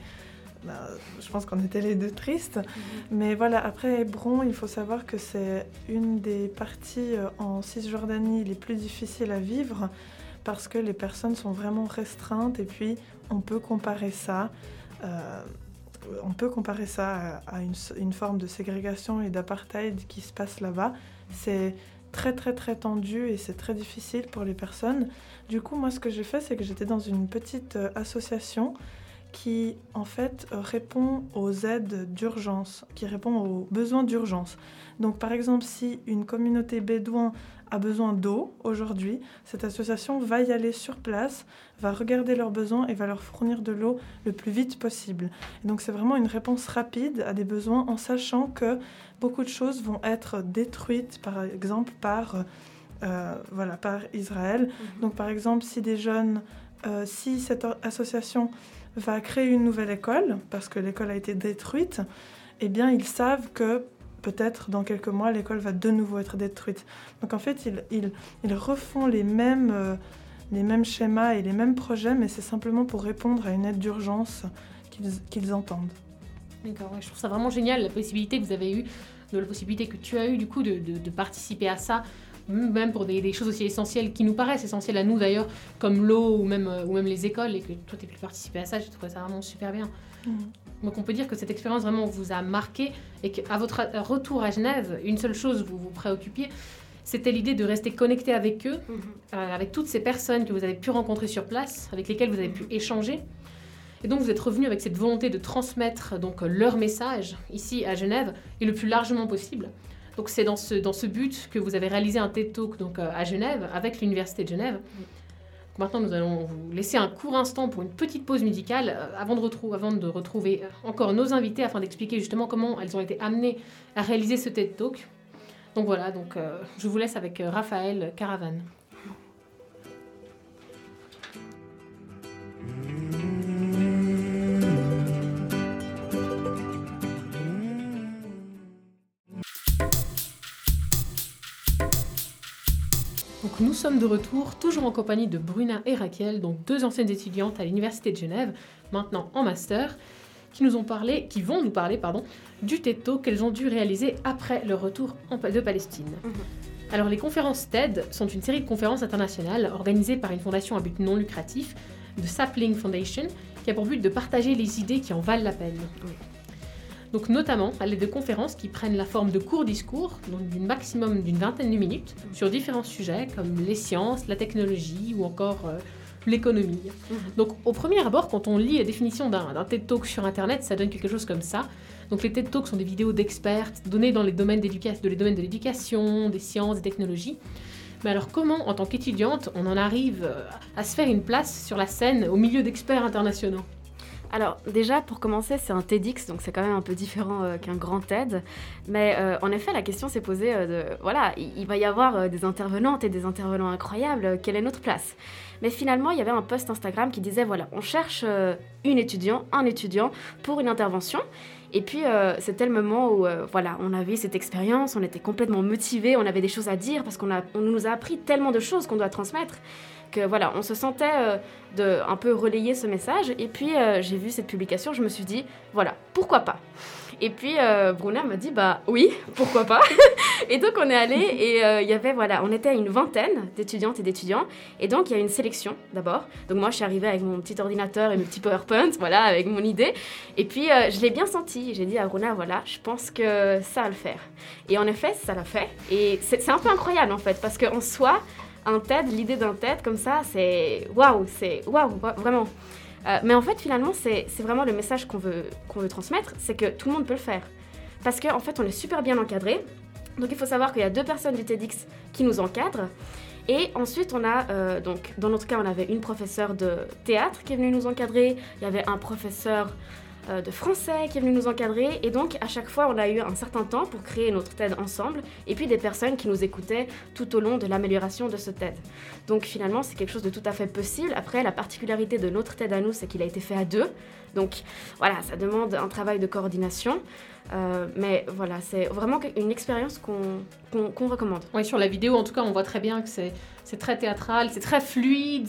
bah, je pense qu'on était les deux tristes. Mais voilà, après Hébron, il faut savoir que c'est une des parties en Cisjordanie les plus difficiles à vivre parce que les personnes sont vraiment restreintes et puis on peut comparer ça. euh, on peut comparer ça à, une, forme de ségrégation et d'apartheid qui se passe là-bas. C'est très très très tendu et c'est très difficile pour les personnes. Du coup, moi, ce que j'ai fait, c'est que j'étais dans une petite euh, association qui, en fait, répond aux aides d'urgence, qui répond aux besoins d'urgence. Donc, par exemple, si une communauté bédouin a besoin d'eau aujourd'hui, cette association va y aller sur place, va regarder leurs besoins et va leur fournir de l'eau le plus vite possible. Et donc c'est vraiment une réponse rapide à des besoins en sachant que beaucoup de choses vont être détruites par exemple par, euh, voilà, par Israël. Donc par exemple si des jeunes, euh, si cette association va créer une nouvelle école parce que l'école a été détruite, eh bien ils savent que peut-être dans quelques mois, l'école va de nouveau être détruite. Donc en fait, ils, ils- ils refont les mêmes, euh, les mêmes schémas et les mêmes projets, mais c'est simplement pour répondre à une aide d'urgence qu'ils entendent. D'accord, ouais, je trouve ça vraiment génial la possibilité que vous avez eue, de la possibilité que tu as eue du coup de, de- de participer à ça, même pour des, des choses aussi essentielles qui nous paraissent essentielles à nous d'ailleurs, comme l'eau ou même, euh, ou même les écoles, et que toi tu pu participer à ça, j'ai trouvé ça vraiment super bien. Donc on peut dire que cette expérience vraiment vous a marqué et qu'à votre retour à Genève, une seule chose vous vous préoccupiez, c'était l'idée de rester connecté avec eux, euh, avec toutes ces personnes que vous avez pu rencontrer sur place, avec lesquelles vous avez pu échanger. Et donc vous êtes revenu avec cette volonté de transmettre donc leur message ici à Genève et le plus largement possible. Donc c'est dans ce, dans ce but que vous avez réalisé un TED Talk donc, euh, à Genève avec l'Université de Genève. Maintenant nous allons vous laisser un court instant pour une petite pause musicale euh, avant, de retrouver euh, encore nos invités afin d'expliquer justement comment elles ont été amenées à réaliser ce TED Talk. Donc voilà, donc euh, je vous laisse avec Raphaël Caravane. Nous sommes de retour, toujours en compagnie de Bruna et Raquel, donc deux anciennes étudiantes à l'Université de Genève, maintenant en master. qui nous ont parlé, qui vont nous parler, pardon, du Talk qu'elles ont dû réaliser après leur retour de Palestine. Mhm. Alors les conférences TED sont une série de conférences internationales organisées par une fondation à but non lucratif, The Sapling Foundation, qui a pour but de partager les idées qui en valent la peine. Donc notamment à l'aide de conférences qui prennent la forme de courts discours, donc d'une maximum d'une vingtaine de minutes, sur différents sujets comme les sciences, la technologie ou encore euh, l'économie. Mhm. Donc au premier abord, quand on lit la définition d'un TED Talk sur Internet, ça donne quelque chose comme ça. Donc les TED Talks sont des vidéos d'experts données dans les domaines, de les domaines de l'éducation, des sciences, des technologies. Mais alors comment, en tant qu'étudiante, on en arrive euh, à se faire une place sur la scène au milieu d'experts internationaux? Alors déjà, pour commencer, c'est un TEDx, donc c'est quand même un peu différent euh, qu'un grand TED. Mais euh, en effet, la question s'est posée de, voilà, il, va y avoir des intervenantes et des intervenants incroyables, quelle est notre place? Mais finalement, il y avait un post Instagram qui disait, voilà, on cherche une étudiant, un étudiant pour une intervention. Et puis, c'était le moment où, voilà, on avait cette expérience, on était complètement motivés, on avait des choses à dire parce qu'on on nous a appris tellement de choses qu'on doit transmettre que voilà, on se sentait euh, de un peu relayer ce message. Et puis euh, j'ai vu cette publication, je me suis dit, voilà, pourquoi pas? Et puis euh, Bruna m'a dit bah oui, (laughs) pourquoi pas? et donc on est allé (laughs) et il y avait voilà, on était une vingtaine d'étudiantes et d'étudiants et donc il y a une sélection d'abord. Donc moi je suis arrivée avec mon petit ordinateur et mes petits PowerPoint, voilà, avec mon idée. Et puis je l'ai bien senti. J'ai dit à Bruna voilà, je pense que ça va le faire. Et en effet ça l'a fait. Et c'est un peu incroyable en fait parce qu'en soi un TED, l'idée d'un TED comme ça, c'est waouh, c'est waouh, vraiment. Euh, mais en fait, finalement, c'est vraiment le message qu'on veut, veut transmettre, c'est que tout le monde peut le faire. Parce qu'en en fait, on est super bien encadré. Donc il faut savoir qu'il y a deux personnes du TEDx qui nous encadrent. Et ensuite, on a, euh, donc, dans notre cas, on avait une professeure de théâtre qui est venue nous encadrer. Il y avait un professeur euh, de français qui est venu nous encadrer. Et donc, à chaque fois, on a eu un certain temps pour créer notre TED ensemble. Et puis des personnes qui nous écoutaient tout au long de l'amélioration de ce TED. Donc, finalement, c'est quelque chose de tout à fait possible. Après, la particularité de notre TED à nous, c'est qu'il a été fait à deux. Donc, voilà, ça demande un travail de coordination. Euh, mais voilà, c'est vraiment une expérience qu'on recommande. Oui, sur la vidéo, en tout cas, on voit très bien que c'est très théâtral, c'est très fluide,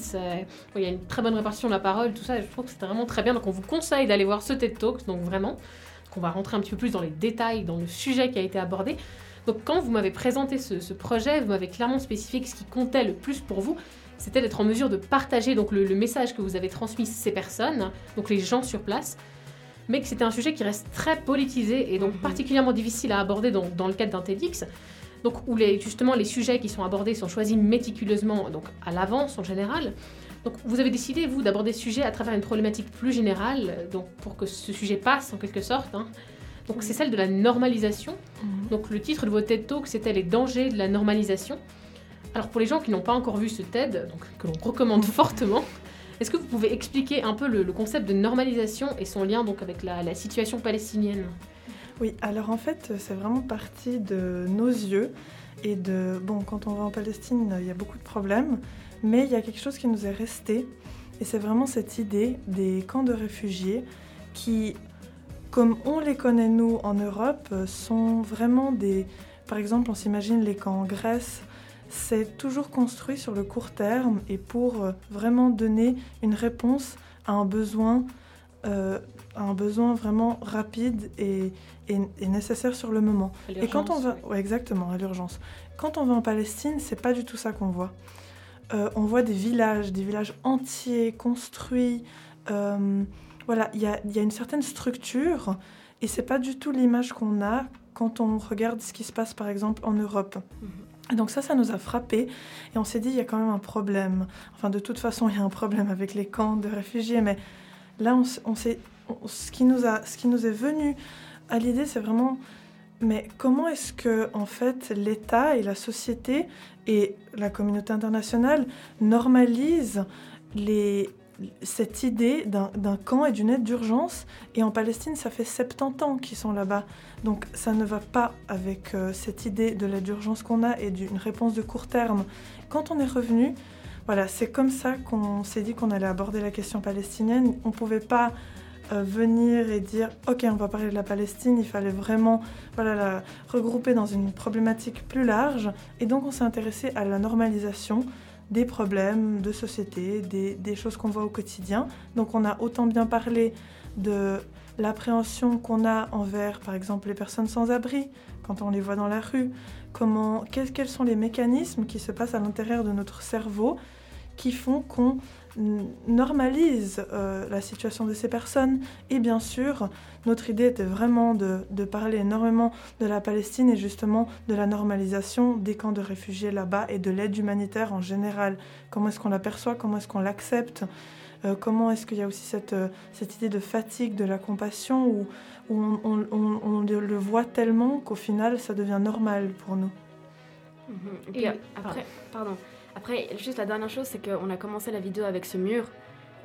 il y a une très bonne répartition de la parole, tout ça, je trouve que c'est vraiment très bien. Donc on vous conseille d'aller voir ce TED Talk, donc vraiment, qu'on va rentrer un petit peu plus dans les détails, dans le sujet qui a été abordé. Donc quand vous m'avez présenté ce, projet, vous m'avez clairement spécifié que ce qui comptait le plus pour vous, c'était d'être en mesure de partager donc le, message que vous avez transmis ces personnes, donc les gens sur place, mais que c'était un sujet qui reste très politisé et donc mhm. particulièrement difficile à aborder dans, dans le cadre d'un TEDx. Donc, où les, justement les sujets qui sont abordés sont choisis méticuleusement, donc à l'avance en général. Donc, vous avez décidé, vous, d'aborder ce sujet à travers une problématique plus générale, donc pour que ce sujet passe en quelque sorte. Hein. Donc, c'est celle de la normalisation. Mhm. Donc, le titre de votre TED Talk, c'était Les dangers de la normalisation. Alors, pour les gens qui n'ont pas encore vu ce TED, donc, que l'on recommande fortement, est-ce que vous pouvez expliquer un peu le, concept de normalisation et son lien donc avec la, situation palestinienne? Oui, alors en fait, c'est vraiment parti de nos yeux et de bon, quand on va en Palestine, il y a beaucoup de problèmes, mais il y a quelque chose qui nous est resté et c'est vraiment cette idée des camps de réfugiés qui, comme on les connaît nous en Europe, sont vraiment des, par exemple, on s'imagine les camps en Grèce c'est toujours construit sur le court terme et pour euh, vraiment donner une réponse à un besoin, euh, un besoin vraiment rapide et, nécessaire sur le moment. Et quand on va, exactement, à l'urgence. Quand on va en Palestine, c'est pas du tout ça qu'on voit. Euh, on voit des villages, des villages entiers construits. voilà, il y a, y a, une certaine structure et c'est pas du tout l'image qu'on a quand on regarde ce qui se passe par exemple en Europe. Mhm donc ça, ça nous a frappé et on s'est dit, il y a quand même un problème. Enfin, de toute façon, il y a un problème avec les camps de réfugiés, mais là, on, on ce, qui nous a, ce qui nous est venu à l'idée, c'est vraiment, mais comment est-ce que, en fait, l'État et la société et la communauté internationale normalisent les, cette idée d'un camp et d'une aide d'urgence. Et en Palestine, ça fait 70 ans qu'ils sont là-bas. Donc ça ne va pas avec euh, cette idée de l'aide d'urgence qu'on a et d'une réponse de court terme. Quand on est revenu, voilà, c'est comme ça qu'on s'est dit qu'on allait aborder la question palestinienne. On ne pouvait pas euh, venir et dire ok on va parler de la Palestine, il fallait vraiment voilà, la regrouper dans une problématique plus large et donc on s'est intéressé à la normalisation des problèmes de société, des, choses qu'on voit au quotidien. Donc on a autant bien parlé de l'appréhension qu'on a envers, par exemple, les personnes sans abri, quand on les voit dans la rue, comment, quels sont les mécanismes qui se passent à l'intérieur de notre cerveau qui font qu'on normalise euh, la situation de ces personnes. Et bien sûr, notre idée était vraiment de, de, parler énormément de la Palestine et justement de la normalisation des camps de réfugiés là-bas et de l'aide humanitaire en général. Comment est-ce qu'on l'aperçoit, comment est-ce qu'on l'accepte, euh, comment est-ce qu'il y a aussi cette, euh, cette idée de fatigue, de la compassion, où, où on, on, on, le voit tellement qu'au final, ça devient normal pour nous. Mhm. Et puis après, pardon. Après, juste la dernière chose, c'est qu'on a commencé la vidéo avec ce mur.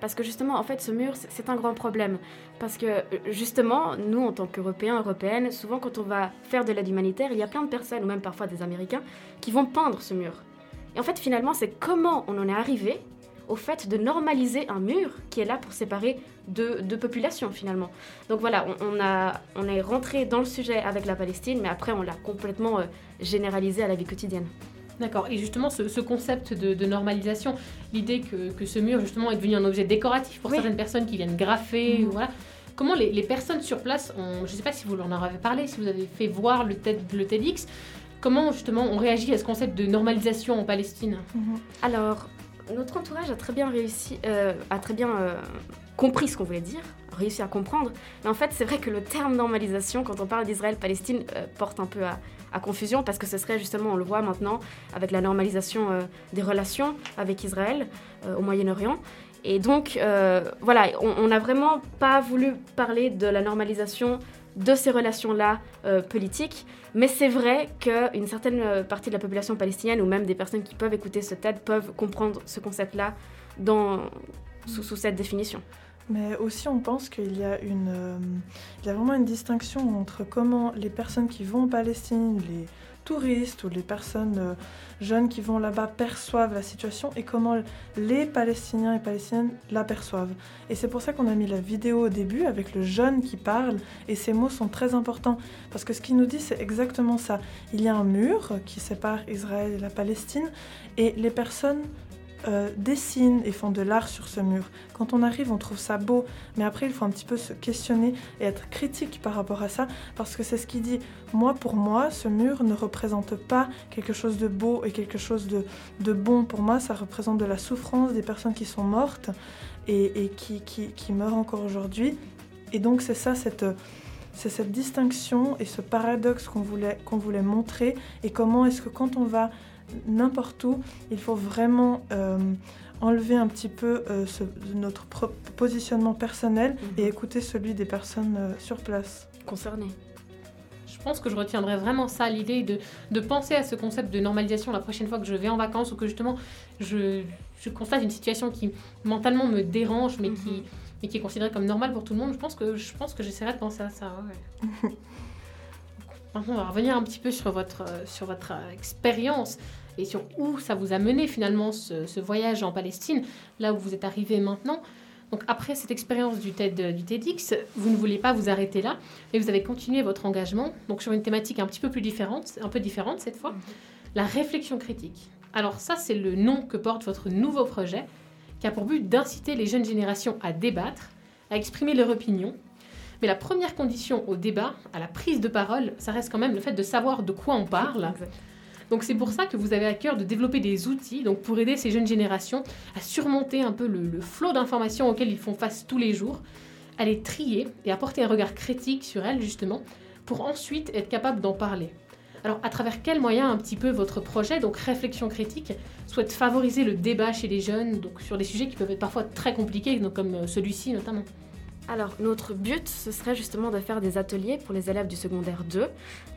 Parce que justement, en fait, ce mur, c'est un grand problème. Parce que justement, nous, en tant qu'Européens, Européennes, souvent quand on va faire de l'aide humanitaire, il y a plein de personnes, ou même parfois des Américains, qui vont peindre ce mur. Et en fait, finalement, c'est comment on en est arrivé au fait de normaliser un mur qui est là pour séparer deux, deux populations finalement. Donc voilà, on, a, on est rentré dans le sujet avec la Palestine, mais après on l'a complètement euh, généralisé à la vie quotidienne. D'accord. Et justement, ce, concept de, normalisation, l'idée que, ce mur, justement, est devenu un objet décoratif pour certaines personnes qui viennent graffer, mhm. voilà. Comment les, personnes sur place, je ne sais pas si vous en avez parlé, si vous avez fait voir le, TED, le TEDx, comment justement on réagit à ce concept de normalisation en Palestine? Mhm. Alors, notre entourage a très bien réussi, euh, a très bien euh, compris ce qu'on voulait dire, réussi à comprendre. Mais en fait, c'est vrai que le terme normalisation, quand on parle d'Israël-Palestine, euh, porte un peu à, à confusion parce que ce serait justement, on le voit maintenant, avec la normalisation euh, des relations avec Israël euh, au Moyen-Orient. Et donc, euh, voilà, on n'a vraiment pas voulu parler de la normalisation de ces relations-là politiques, mais c'est vrai qu'une certaine partie de la population palestinienne, ou même des personnes qui peuvent écouter ce TED, peuvent comprendre ce concept-là sous, sous cette définition. Mais aussi, on pense qu'il y, a une, euh, il y a vraiment une distinction entre comment les personnes qui vont en Palestine, les touristes ou les personnes euh, jeunes qui vont là-bas perçoivent la situation et comment les Palestiniens et Palestiniennes l'aperçoivent. Et c'est pour ça qu'on a mis la vidéo au début avec le jeune qui parle et ces mots sont très importants parce que ce qu'il nous dit c'est exactement ça. Il y a un mur qui sépare Israël et la Palestine et les personnes euh, dessinent et font de l'art sur ce mur. Quand on arrive, on trouve ça beau, mais après, il faut un petit peu se questionner et être critique par rapport à ça, parce que c'est ce qu'il dit. Moi, pour moi, ce mur ne représente pas quelque chose de beau et quelque chose de, bon. Pour moi, ça représente de la souffrance des personnes qui sont mortes et, qui, qui, qui, meurent encore aujourd'hui. Et donc, c'est ça, cette c'est cette distinction et ce paradoxe qu'on voulait, qu'on voulait montrer et comment est-ce que quand on va n'importe où, il faut vraiment euh, enlever un petit peu euh, notre positionnement personnel et mhm. écouter celui des personnes euh, sur place. Concernées. Je pense que je retiendrai vraiment ça, l'idée de, de, penser à ce concept de normalisation la prochaine fois que je vais en vacances ou que justement je, je constate une situation qui mentalement me dérange mais, qui, mhm. mais qui est considérée comme normale pour tout le monde. Je pense que, je pense que j'essaierai de penser à ça. (laughs) Maintenant, on va revenir un petit peu sur votre, sur votre expérience et sur où ça vous a mené finalement ce, voyage en Palestine, là où vous êtes arrivé maintenant. Donc après cette expérience du, TED, du TEDx, vous ne voulez pas vous arrêter là, mais vous avez continué votre engagement, donc sur une thématique un petit peu plus différente, un peu différente cette fois, la réflexion critique. Alors ça, c'est le nom que porte votre nouveau projet, qui a pour but d'inciter les jeunes générations à débattre, à exprimer leur opinion. Mais la première condition au débat, à la prise de parole, ça reste quand même le fait de savoir de quoi on parle. Donc c'est pour ça que vous avez à cœur de développer des outils donc pour aider ces jeunes générations à surmonter un peu le, flot d'informations auxquelles ils font face tous les jours, à les trier et apporter un regard critique sur elles justement pour ensuite être capable d'en parler. Alors, à travers quels moyens un petit peu votre projet, donc réflexion critique, souhaite favoriser le débat chez les jeunes, donc sur des sujets qui peuvent être parfois très compliqués, donc comme euh, celui-ci notamment? Alors, notre but, ce serait justement de faire des ateliers pour les élèves du secondaire 2,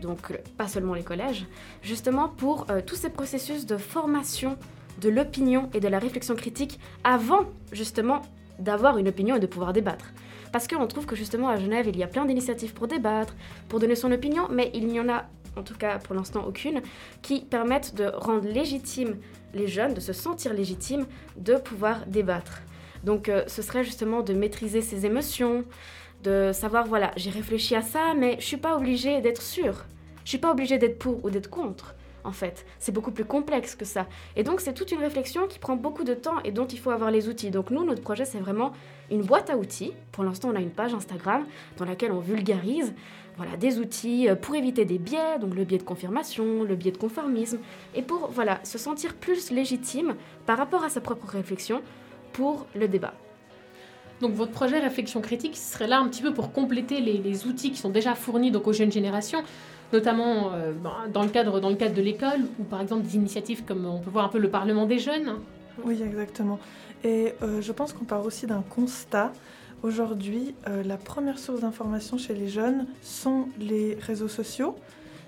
donc pas seulement les collèges, justement pour euh, tous ces processus de formation de l'opinion et de la réflexion critique avant justement d'avoir une opinion et de pouvoir débattre. Parce qu'on trouve que justement à Genève, il y a plein d'initiatives pour débattre, pour donner son opinion, mais il n'y en a, en tout cas pour l'instant aucune, qui permettent de rendre légitime les jeunes, de se sentir légitimes, de pouvoir débattre. Donc euh, ce serait justement de maîtriser ses émotions, de savoir, voilà, j'ai réfléchi à ça, mais je suis pas obligée d'être sûre. Je suis pas obligée d'être pour ou d'être contre. en fait. C'est beaucoup plus complexe que ça. Et donc c'est toute une réflexion qui prend beaucoup de temps et dont il faut avoir les outils. Donc nous, notre projet, c'est vraiment une boîte à outils. Pour l'instant, on a une page Instagram dans laquelle on vulgarise voilà, des outils euh, pour éviter des biais, donc le biais de confirmation, le biais de conformisme, et pour voilà, se sentir plus légitime par rapport à sa propre réflexion pour le débat. Donc votre projet réflexion critique serait là un petit peu pour compléter les, outils qui sont déjà fournis donc aux jeunes générations, notamment euh, ben, dans, le cadre, dans le cadre de l'école ou par exemple des initiatives comme on peut voir un peu le Parlement des jeunes. Oui, exactement. Et euh, je pense qu'on part aussi d'un constat. Aujourd'hui, euh, la première source d'information chez les jeunes sont les réseaux sociaux.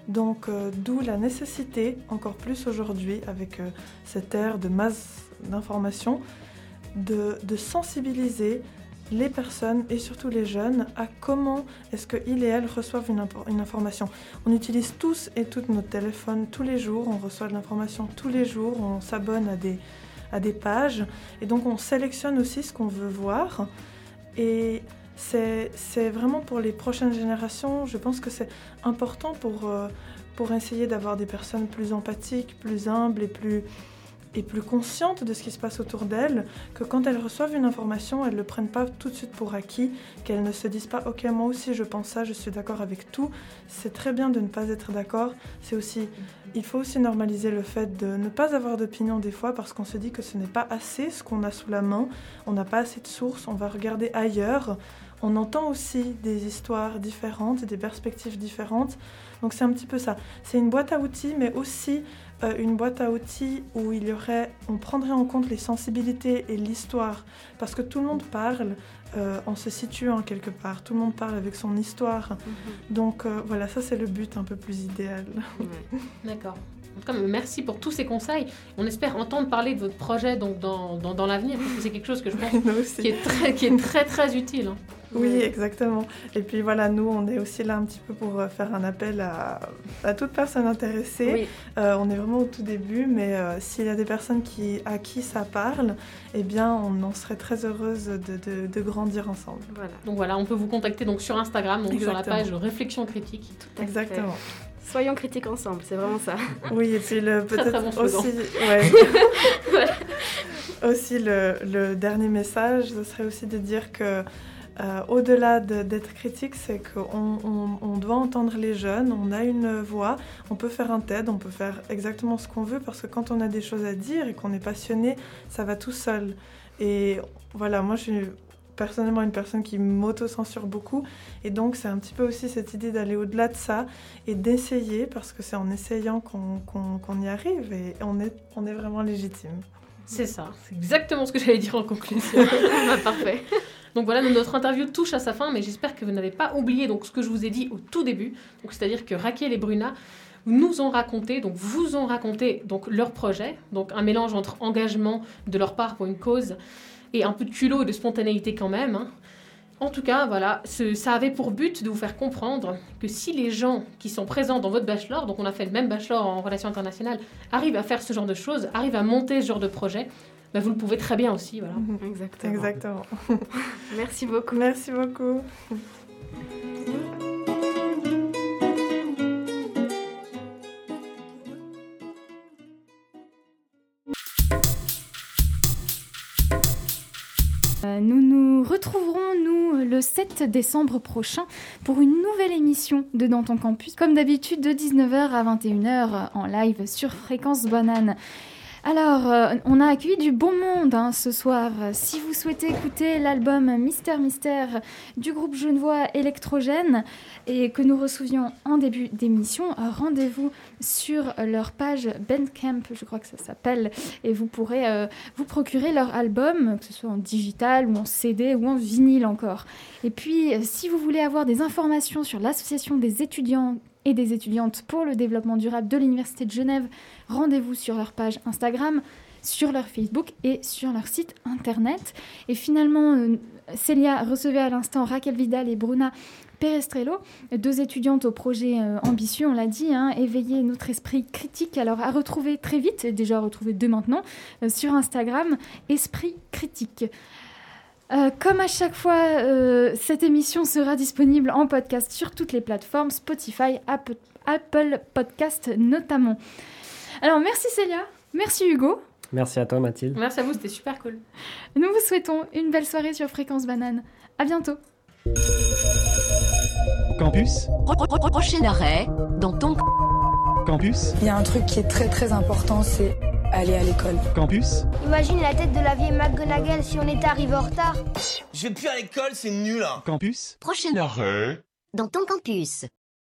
Donc, d'où la nécessité, encore plus aujourd'hui, avec cette ère de masse d'informations, de, sensibiliser les personnes et surtout les jeunes à comment est-ce qu'ils et elles reçoivent une, information. On utilise tous et toutes nos téléphones tous les jours, on reçoit de l'information tous les jours, on s'abonne à des, à des pages et donc on sélectionne aussi ce qu'on veut voir. Et c'est vraiment pour les prochaines générations, je pense que c'est important pour, euh, pour essayer d'avoir des personnes plus empathiques, plus humbles et plus est plus consciente de ce qui se passe autour d'elles, que quand elles reçoivent une information, elles ne le prennent pas tout de suite pour acquis, qu'elles ne se disent pas ok moi aussi je pense ça, je suis d'accord avec tout. C'est très bien de ne pas être d'accord. C'est aussi, il faut aussi normaliser le fait de ne pas avoir d'opinion des fois parce qu'on se dit que ce n'est pas assez ce qu'on a sous la main, on n'a pas assez de sources, on va regarder ailleurs. On entend aussi des histoires différentes, des perspectives différentes. Donc c'est un petit peu ça. C'est une boîte à outils, mais aussi euh, une boîte à outils où il y aurait, on prendrait en compte les sensibilités et l'histoire, parce que tout le monde parle euh, en se situant quelque part, tout le monde parle avec son histoire. Mhm. Donc euh, voilà, ça c'est le but un peu plus idéal. (laughs) D'accord. En tout cas, merci pour tous ces conseils. On espère entendre parler de votre projet donc dans, dans, dans l'avenir, parce que c'est quelque chose que je pense (laughs) qui est très, qui est très, très utile. Hein. Oui, exactement. Et puis voilà, nous, on est aussi là un petit peu pour euh, faire un appel à, à toute personne intéressée. Euh, on est vraiment au tout début, mais euh, s'il y a des personnes qui, à qui ça parle, eh bien, on en serait très heureuse de, de, grandir ensemble. Voilà. Donc voilà, on peut vous contacter donc sur Instagram, donc sur la page Réflexion Critique. Exactement. Soyons critiques ensemble, c'est vraiment ça. (laughs) Oui, et puis peut-être aussi, (laughs) aussi le, le, dernier message, ce serait aussi de dire que euh, au-delà d'être critique, c'est qu'on on, doit entendre les jeunes, on a une voix, on peut faire un TED, on peut faire exactement ce qu'on veut parce que quand on a des choses à dire et qu'on est passionné, ça va tout seul. Et voilà, moi je suis personnellement une personne qui m'auto-censure beaucoup et donc c'est un petit peu aussi cette idée d'aller au-delà de ça et d'essayer parce que c'est en essayant qu'on y arrive et on est, on est vraiment légitime. C'est ça, c'est exactement ce que j'allais dire en conclusion. Bah, (laughs) parfait. Donc voilà, notre interview touche à sa fin, mais j'espère que vous n'avez pas oublié donc, ce que je vous ai dit au tout début. C'est-à-dire que Raquel et Bruna nous ont raconté, donc vous ont raconté donc leur projet, donc un mélange entre engagement de leur part pour une cause et un peu de culot et de spontanéité quand même. Hein. En tout cas, voilà, ça avait pour but de vous faire comprendre que si les gens qui sont présents dans votre bachelor, donc on a fait le même bachelor en relations internationales, arrivent à faire ce genre de choses, arrivent à monter ce genre de projet, bah, vous le pouvez très bien aussi. Voilà. Mhm. Exactement. Exactement. (laughs) Merci beaucoup. Merci beaucoup. Euh, nous nous retrouverons, nous, le 7 décembre prochain pour une nouvelle émission de Dans ton campus, comme d'habitude de 19h à 21h en live sur Fréquence Banane. Alors, euh, on a accueilli du bon monde hein, ce soir. Si vous souhaitez écouter l'album Mystère Mystère du groupe genevois Électrogène et que nous recevions en début d'émission, rendez-vous sur leur page Bandcamp, je crois que ça s'appelle, et vous pourrez euh, vous procurer leur album, que ce soit en digital ou en CD ou en vinyle encore. Et puis, si vous voulez avoir des informations sur l'association des étudiants et des étudiantes pour le développement durable de l'Université de Genève, rendez-vous sur leur page Instagram, sur leur Facebook et sur leur site internet. Et finalement, euh, Célia recevait à l'instant Raquel Vidal et Bruna Perestrello, deux étudiantes au projet euh, ambitieux, on l'a dit, hein, éveiller notre esprit critique. Alors à retrouver très vite, déjà à retrouver dès maintenant, euh, sur Instagram, Esprit Critique. Euh, comme à chaque fois, euh, cette émission sera disponible en podcast sur toutes les plateformes, Spotify, Apple, Apple Podcast notamment. Alors merci Célia, merci Hugo. Merci à toi Mathilde. Merci à vous, c'était super cool. Nous vous souhaitons une belle soirée sur Fréquence Banane. À bientôt. Campus. Prochain arrêt dans ton Campus. Il y a un truc qui est très très important, c'est aller à l'école. Campus. Imagine la tête de la vieille McGonagall si on était arrivé en retard. Je vais plus à l'école, c'est nul. Hein. Campus. Prochain arrêt dans ton campus.